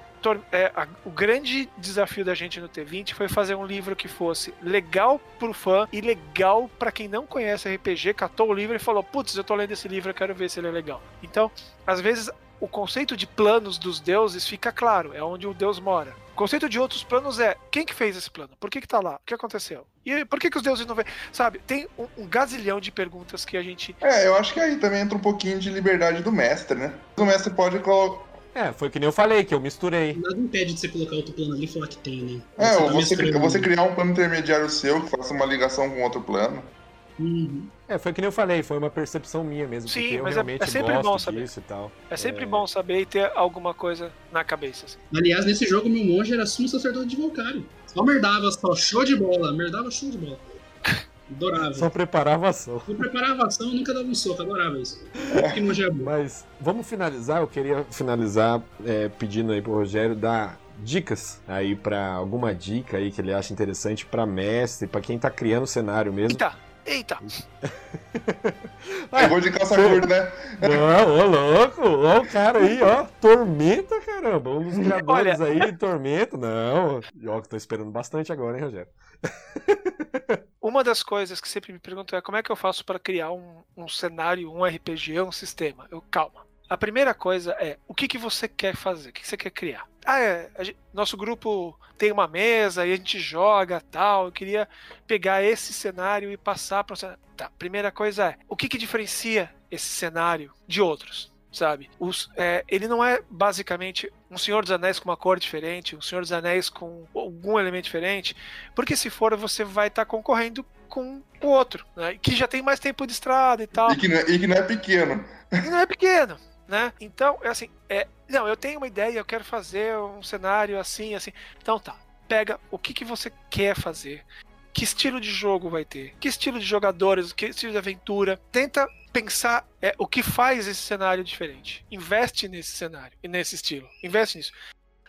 é, a- o grande desafio da gente no T20 foi fazer um livro que fosse legal pro fã e legal pra quem não conhece RPG, catou o livro e falou: Putz, eu tô lendo esse livro, eu quero ver se ele é legal. Então, às vezes, o conceito de planos dos deuses fica claro, é onde o deus mora. O conceito de outros planos é quem que fez esse plano? Por que que tá lá? O que aconteceu? E por que que os deuses não vêm? Sabe, tem um, um gazilhão de perguntas que a gente É, eu acho que aí também entra um pouquinho de liberdade do mestre, né? O mestre pode colocar. É, foi que nem eu falei, que eu misturei. Nada impede de você colocar outro plano ali e falar que tem, né? É, ou tá você, misturando. você criar um plano intermediário seu que faça uma ligação com outro plano. Uhum. É, foi que nem eu falei, foi uma percepção minha mesmo, Sim, porque eu mas é- realmente é sempre gosto bom saber. disso e tal. É sempre bom saber e ter alguma coisa na cabeça. assim. Aliás, nesse jogo, meu monge era sumo sacerdote de Valkyrie. Só merdava, só show de bola. Merdava show de bola. Adorava. Só preparava a ação. Eu preparava a ação, nunca dava um soco, adorava isso. É bom. Mas vamos finalizar, eu queria finalizar é, pedindo aí pro Rogério dar dicas aí pra alguma dica aí que ele acha interessante pra mestre, pra quem tá criando o cenário mesmo. Eita, eita. Ah, Pegou de calça curta, né? Não, ô louco, ó o cara aí, ó, Tormenta, caramba, um dos criadores Olha. aí, Tormenta, não, e ó, que tô esperando bastante agora, hein, Rogério. Uma das coisas que sempre me perguntam é como é que eu faço para criar um, um cenário, um RPG, um sistema. Eu, calma. A primeira coisa é o que, que você quer fazer, o que, que você quer criar. Ah, é, gente- nosso grupo tem uma mesa e a gente joga tal. Eu queria pegar esse cenário e passar para o cenário. Tá, primeira coisa é o que, que diferencia esse cenário de outros, sabe? Os, é, ele não é basicamente um Senhor dos Anéis com uma cor diferente, um Senhor dos Anéis com algum elemento diferente, porque se for você vai estar concorrendo com o outro, né? que já tem mais tempo de estrada e tal. E que, não é, e que não é pequeno. E não é pequeno, né? Então, é assim, é, não, eu tenho uma ideia, eu quero fazer um cenário assim, assim. Então tá, pega o que, que você quer fazer, que estilo de jogo vai ter, que estilo de jogadores, que estilo de aventura. Tenta pensar é, o que faz esse cenário diferente. Investe nesse cenário e nesse estilo. Investe nisso.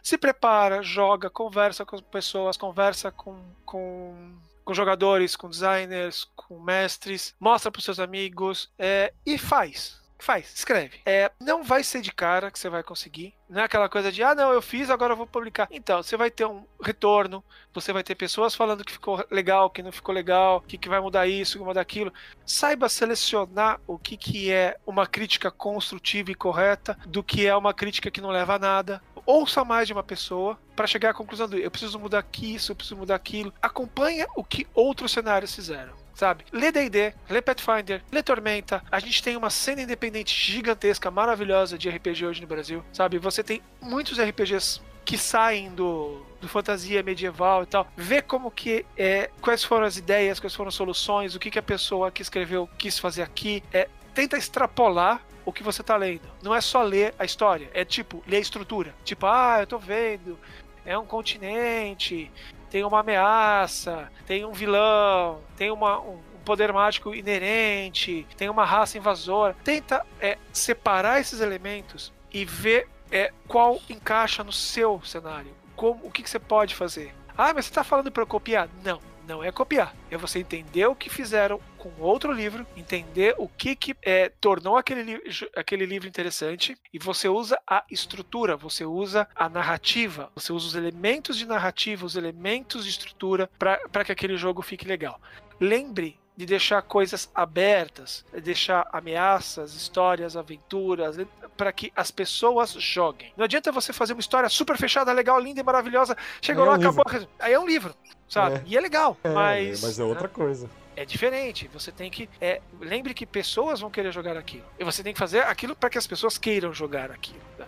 Se prepara, joga, conversa com as pessoas, conversa com, com, com jogadores, com designers, com mestres, mostra para seus amigos é, e faz. Faz, escreve. É, não vai ser de cara que você vai conseguir. Não é aquela coisa de, ah, não, eu fiz, agora eu vou publicar. Então, você vai ter um retorno, você vai ter pessoas falando que ficou legal, que não ficou legal, que, que vai mudar isso, que mudar aquilo. Saiba selecionar o que, que é uma crítica construtiva e correta do que é uma crítica que não leva a nada. Ouça mais de uma pessoa para chegar à conclusão do eu preciso mudar aqui, isso, eu preciso mudar aquilo. Acompanha o que outros cenários fizeram sabe? Lê D&D, lê Pathfinder, lê Tormenta. A gente tem uma cena independente gigantesca, maravilhosa de RPG hoje no Brasil, sabe? Você tem muitos RPGs que saem do, do fantasia medieval e tal. Vê como que é, quais foram as ideias, quais foram as soluções, o que, que a pessoa que escreveu quis fazer aqui. É, tenta extrapolar o que você tá lendo. Não é só ler a história, é tipo, ler a estrutura. Tipo, ah, eu tô vendo, é um continente, tem uma ameaça, tem um vilão, tem uma, um poder mágico inerente, tem uma raça invasora. Tenta é, separar esses elementos e ver é, qual encaixa no seu cenário. Como, o que, que você pode fazer? Ah, mas você está falando para copiar? Não, não é copiar. É você entender o que fizeram com outro livro, entender o que, que é, tornou aquele, li aquele livro interessante e você usa a estrutura, você usa a narrativa, você usa os elementos de narrativa, os elementos de estrutura para que aquele jogo fique legal. Lembre de deixar coisas abertas, de deixar ameaças, histórias, aventuras, para que as pessoas joguem. Não adianta você fazer uma história super fechada, legal, linda e maravilhosa. Chegou é lá, um acabou. Aí é um livro, sabe? É. E é legal, É, mas. mas é outra coisa. É diferente. Você tem que. É, lembre que pessoas vão querer jogar aquilo. E você tem que fazer aquilo para que as pessoas queiram jogar aquilo. tá?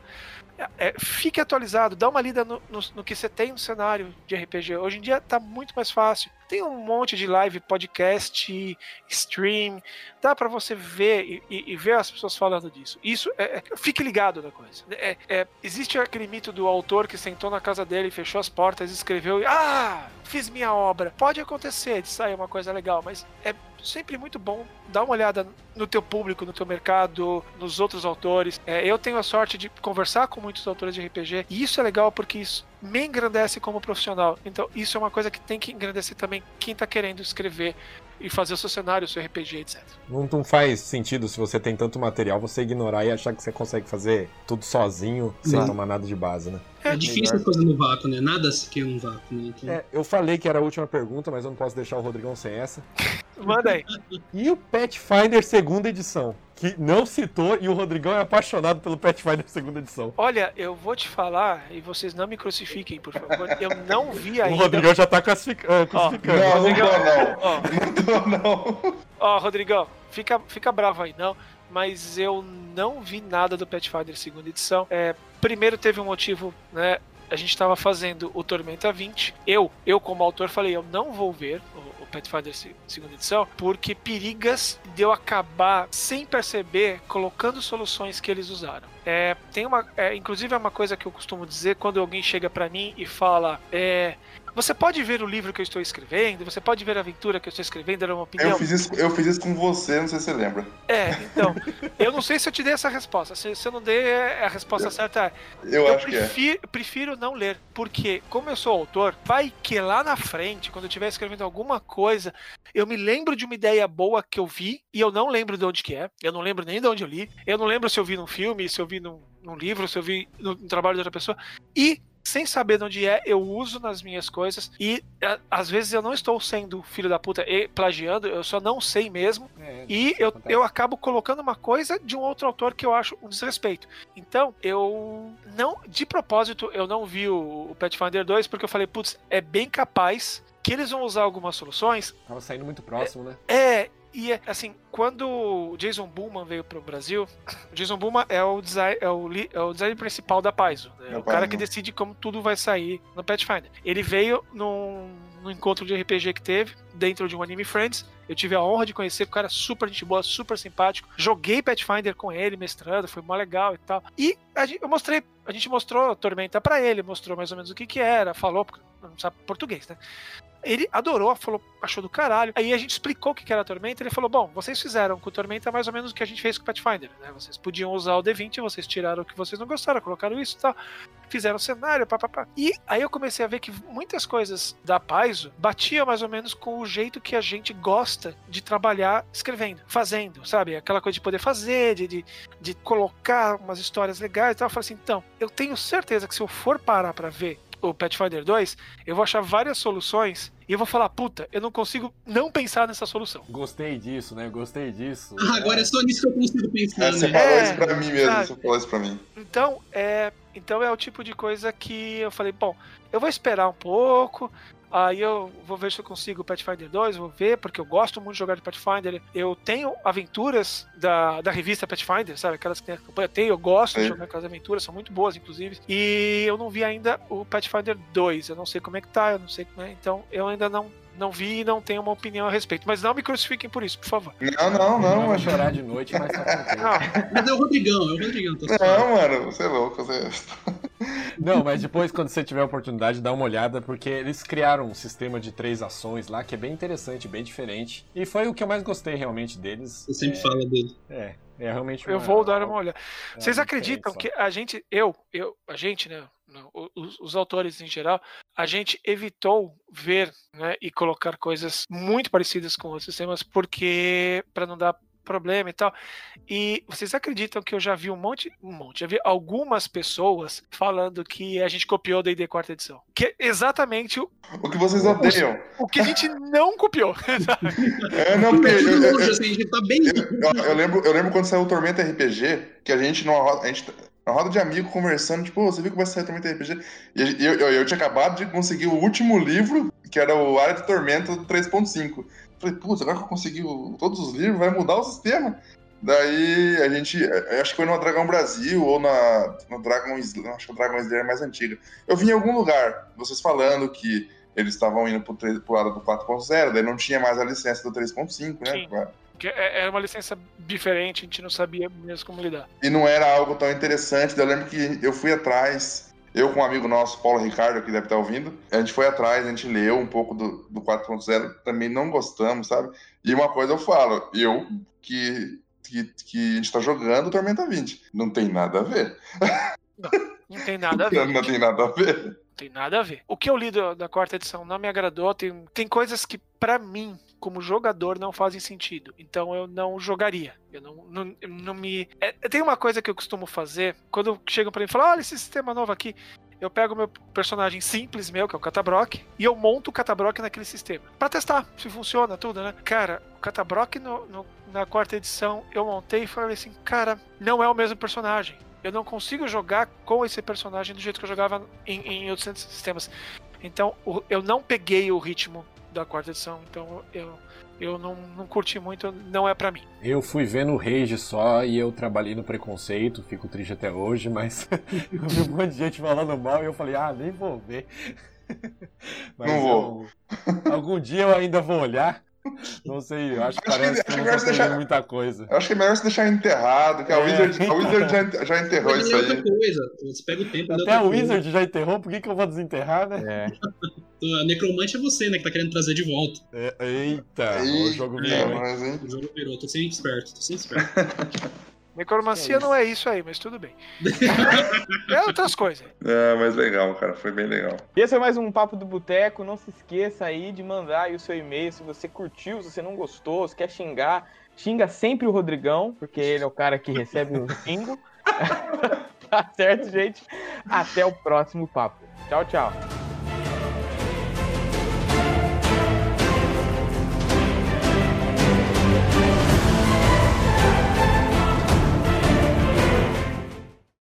É, fique atualizado, dá uma lida no, no, no, que você tem no cenário de RPG. Hoje em dia tá muito mais fácil. Tem um monte de live, podcast, stream. Dá para você ver e, e, e, ver as pessoas falando disso. Isso é, é fique ligado na coisa. É, é, existe aquele mito do autor que sentou na casa dele, fechou as portas, escreveu e ah, fiz minha obra. Pode acontecer de sair uma coisa legal, mas é sempre muito bom dar uma olhada no teu público, no teu mercado, nos outros autores. É, eu tenho a sorte de conversar com muitos autores de RPG e isso é legal porque isso me engrandece como profissional. Então, isso é uma coisa que tem que engrandecer também quem tá querendo escrever e fazer o seu cenário, o seu RPG, etc. Não, não faz sentido se você tem tanto material você ignorar e achar que você consegue fazer tudo sozinho, sem Não. tomar nada de base, né? É difícil fazer no vácuo, né? Nada se cria um vácuo, né? Então, É, eu falei que era a última pergunta, mas eu não posso deixar o Rodrigão sem essa. Manda aí. E o Pathfinder segunda edição? Que não citou e o Rodrigão é apaixonado pelo Pathfinder segunda edição. Olha, eu vou te falar, e vocês não me crucifiquem, por favor. Eu não vi O ainda. Rodrigão já tá classific- ah, crucificando. Não, não Rodrigão, não. ó, Não tô não. Ó, Rodrigão, fica, fica bravo aí, não. Mas eu não vi nada do Pathfinder segunda edição. É, primeiro teve um motivo, né? A gente estava fazendo o Tormenta 20. Eu, eu como autor, falei, eu não vou ver o, o Pathfinder se- segunda edição, porque perigas de eu acabar sem perceber colocando soluções que eles usaram. É, tem uma, é, inclusive é uma coisa que eu costumo dizer quando alguém chega pra mim e fala, é, você pode ver o livro que eu estou escrevendo, você pode ver a aventura que eu estou escrevendo, dar uma opinião. Eu fiz, isso, eu fiz isso com você, não sei se você lembra. É, então, eu não sei se eu te dei essa resposta. Se, se eu não dei, é- a resposta certa é. Eu, acho que é. prefiro, prefiro não ler. Porque, como eu sou autor, vai que lá na frente, quando eu estiver escrevendo alguma coisa, eu me lembro de uma ideia boa que eu vi e eu não lembro de onde que é. Eu não lembro nem de onde eu li. Eu não lembro se eu vi num filme, se eu vi num, num livro, se eu vi no, no trabalho de outra pessoa. E. Sem saber de onde é, eu uso nas minhas coisas. E a- às vezes eu não estou sendo filho da puta e plagiando, eu só não sei mesmo. É, E eu, Acontece. eu acabo colocando uma coisa de um outro autor que eu acho um desrespeito. Então, eu não, de propósito, eu não vi o, o Pathfinder 2 porque eu falei, putz, é bem capaz que eles vão usar algumas soluções. Tava saindo muito próximo, né? É, e assim, quando o Jason Bullman veio pro Brasil, o Jason Bullman é o design, é o, é o design principal da Paizo. né? É o cara que decide como tudo vai sair no Pathfinder. Ele veio num, num encontro de RPG que teve, dentro de um Anime Friends. Eu tive a honra de conhecer o cara super gente boa, super simpático. Joguei Pathfinder com ele, mestrando, foi mó legal e tal. E gente, eu mostrei, a gente mostrou a Tormenta pra ele, mostrou mais ou menos o que que era, falou, porque não sabe português, né? Ele adorou, falou, achou do caralho. Aí a gente explicou o que era a Tormenta. Ele falou: Bom, vocês fizeram com Tormenta mais ou menos o que a gente fez com Pathfinder, né? Vocês podiam usar o D20, vocês tiraram o que vocês não gostaram, colocaram isso e tal, fizeram o cenário, papapá. E aí eu comecei a ver que muitas coisas da Paizo batiam mais ou menos com o jeito que a gente gosta de trabalhar escrevendo, fazendo, sabe? Aquela coisa de poder fazer, de, de, de colocar umas histórias legais e tal. Eu falei assim: então, eu tenho certeza que se eu for parar pra ver o Pathfinder 2, eu vou achar várias soluções e eu vou falar, puta, eu não consigo não pensar nessa solução. Gostei disso, né? Gostei disso. Ah, agora é só nisso que eu consigo pensar, É, você né? falou É, isso pra mim mesmo, sabe? você falou isso pra mim. Então, é, então é o tipo de coisa que eu falei, bom, eu vou esperar um pouco, aí eu vou ver se eu consigo o Pathfinder 2, vou ver, porque eu gosto muito de jogar de Pathfinder. Eu tenho aventuras da, da revista Pathfinder, sabe? Aquelas que tem a campanha, tem, eu gosto de Sim. jogar aquelas aventuras, são muito boas, inclusive. E eu não vi ainda o Pathfinder 2, eu não sei como é que tá, eu não sei como é, então eu ainda não. Não vi e não tenho uma opinião a respeito. Mas não me crucifiquem por isso, por favor. Não, não, não, Vai mano. chorar de noite, mas tá. Não, Mas é o Rodrigão, é o Rodrigão. Certo. Não, mano, você é louco. Você... Não, mas depois, quando você tiver a oportunidade, dá uma olhada, porque eles criaram um sistema de três ações lá que é bem interessante, bem diferente. E foi o que eu mais gostei realmente deles. Você sempre é, fala dele. É, é realmente eu uma- vou dar uma olhada. é Vocês uma acreditam diferença. que a gente, eu, eu, a gente, né, não, os, os autores em geral, a gente evitou ver, né, e colocar coisas muito parecidas com outros sistemas porque para não dar problema e tal. E vocês acreditam que eu já vi um monte, um monte, já vi algumas pessoas falando que a gente copiou o D&D quarta edição, que é exatamente o, O que vocês odeiam. o que a gente não copiou. É, não, porque. Tá eu- eu- longe, assim, a gente tá bem. eu, eu lembro, eu lembro quando saiu o Tormenta RPG, que a gente numa roda, a gente, numa roda de amigo conversando, tipo, "Ô, você viu que vai sair o Tormenta RPG? E eu, eu, eu tinha acabado de conseguir o último livro, que era o Área de Tormenta do 3.5. Falei, putz, agora que eu consegui o- todos os livros, vai mudar o sistema. Daí a gente, eu acho que foi no Dragão Brasil ou na, no Dragon Slayer, acho que o Dragon Slayer é mais antiga. Eu vi em algum lugar, vocês falando que eles estavam indo pro, 3 pro lado do 4.0, daí não tinha mais a licença do 3.5, né? Sim. É- Era uma licença diferente, a gente não sabia mesmo como lidar. E não era algo tão interessante. daí Eu lembro que eu fui atrás, eu com um amigo nosso, Paulo Ricardo, que deve estar ouvindo, a gente foi atrás, a gente leu um pouco do, do 4.0, também não gostamos, sabe? E uma coisa eu falo, eu que, que, que a gente tá jogando Tormenta 20, não tem nada a ver. Não tem nada a ver. Não tem nada a ver. Não tem nada a ver. O que eu li do- da quarta edição não me agradou. Tem, tem coisas que, pra mim, como jogador, não fazem sentido. Então eu não jogaria. Eu não, não, eu não me. É, tem uma coisa que eu costumo fazer quando chegam pra mim e falam: olha esse sistema novo aqui. Eu pego meu personagem simples meu, que é o Catabrock, e eu monto o Catabrock naquele sistema. Pra testar se funciona tudo, né? Cara, o Catabrock no, no- na quarta edição eu montei e falei assim: cara, não é o mesmo personagem. Eu não consigo jogar com esse personagem do jeito que eu jogava em, em outros sistemas. Então, eu não peguei o ritmo da quarta edição. Então, eu, eu não, não curti muito, não é pra mim. Eu fui vendo o Rage só e eu trabalhei no preconceito, fico triste até hoje, mas eu vi um monte de gente falando mal e eu falei, ah, nem vou ver. Mas Não vou. eu- algum dia eu ainda vou olhar. Não sei, eu acho que Acho que- parece que que eu não deixar- muita coisa. Eu acho que é melhor você deixar enterrado, que a É. Wizard, a Wizard já, já enterrou isso outra aí. coisa. Você pega o tempo Até a coisa. Wizard já enterrou, por que, que eu vou desenterrar, né? É. A Necromante é você, né? Que tá querendo trazer de volta. É, eita, o Eita, jogo virou, mas, hein? O jogo virou. Tô sempre esperto, tô sempre esperto. Necromancia É não é isso aí, mas tudo bem. é outras coisas. É, mas legal, cara. Foi bem legal. Esse é mais um Papo do Boteco. Não se esqueça aí de mandar aí o seu e-mail. Se você curtiu, se você não gostou, se quer xingar, xinga sempre o Rodrigão, porque ele é o cara que recebe o xingo. tá certo, gente? Até o próximo papo. Tchau, tchau.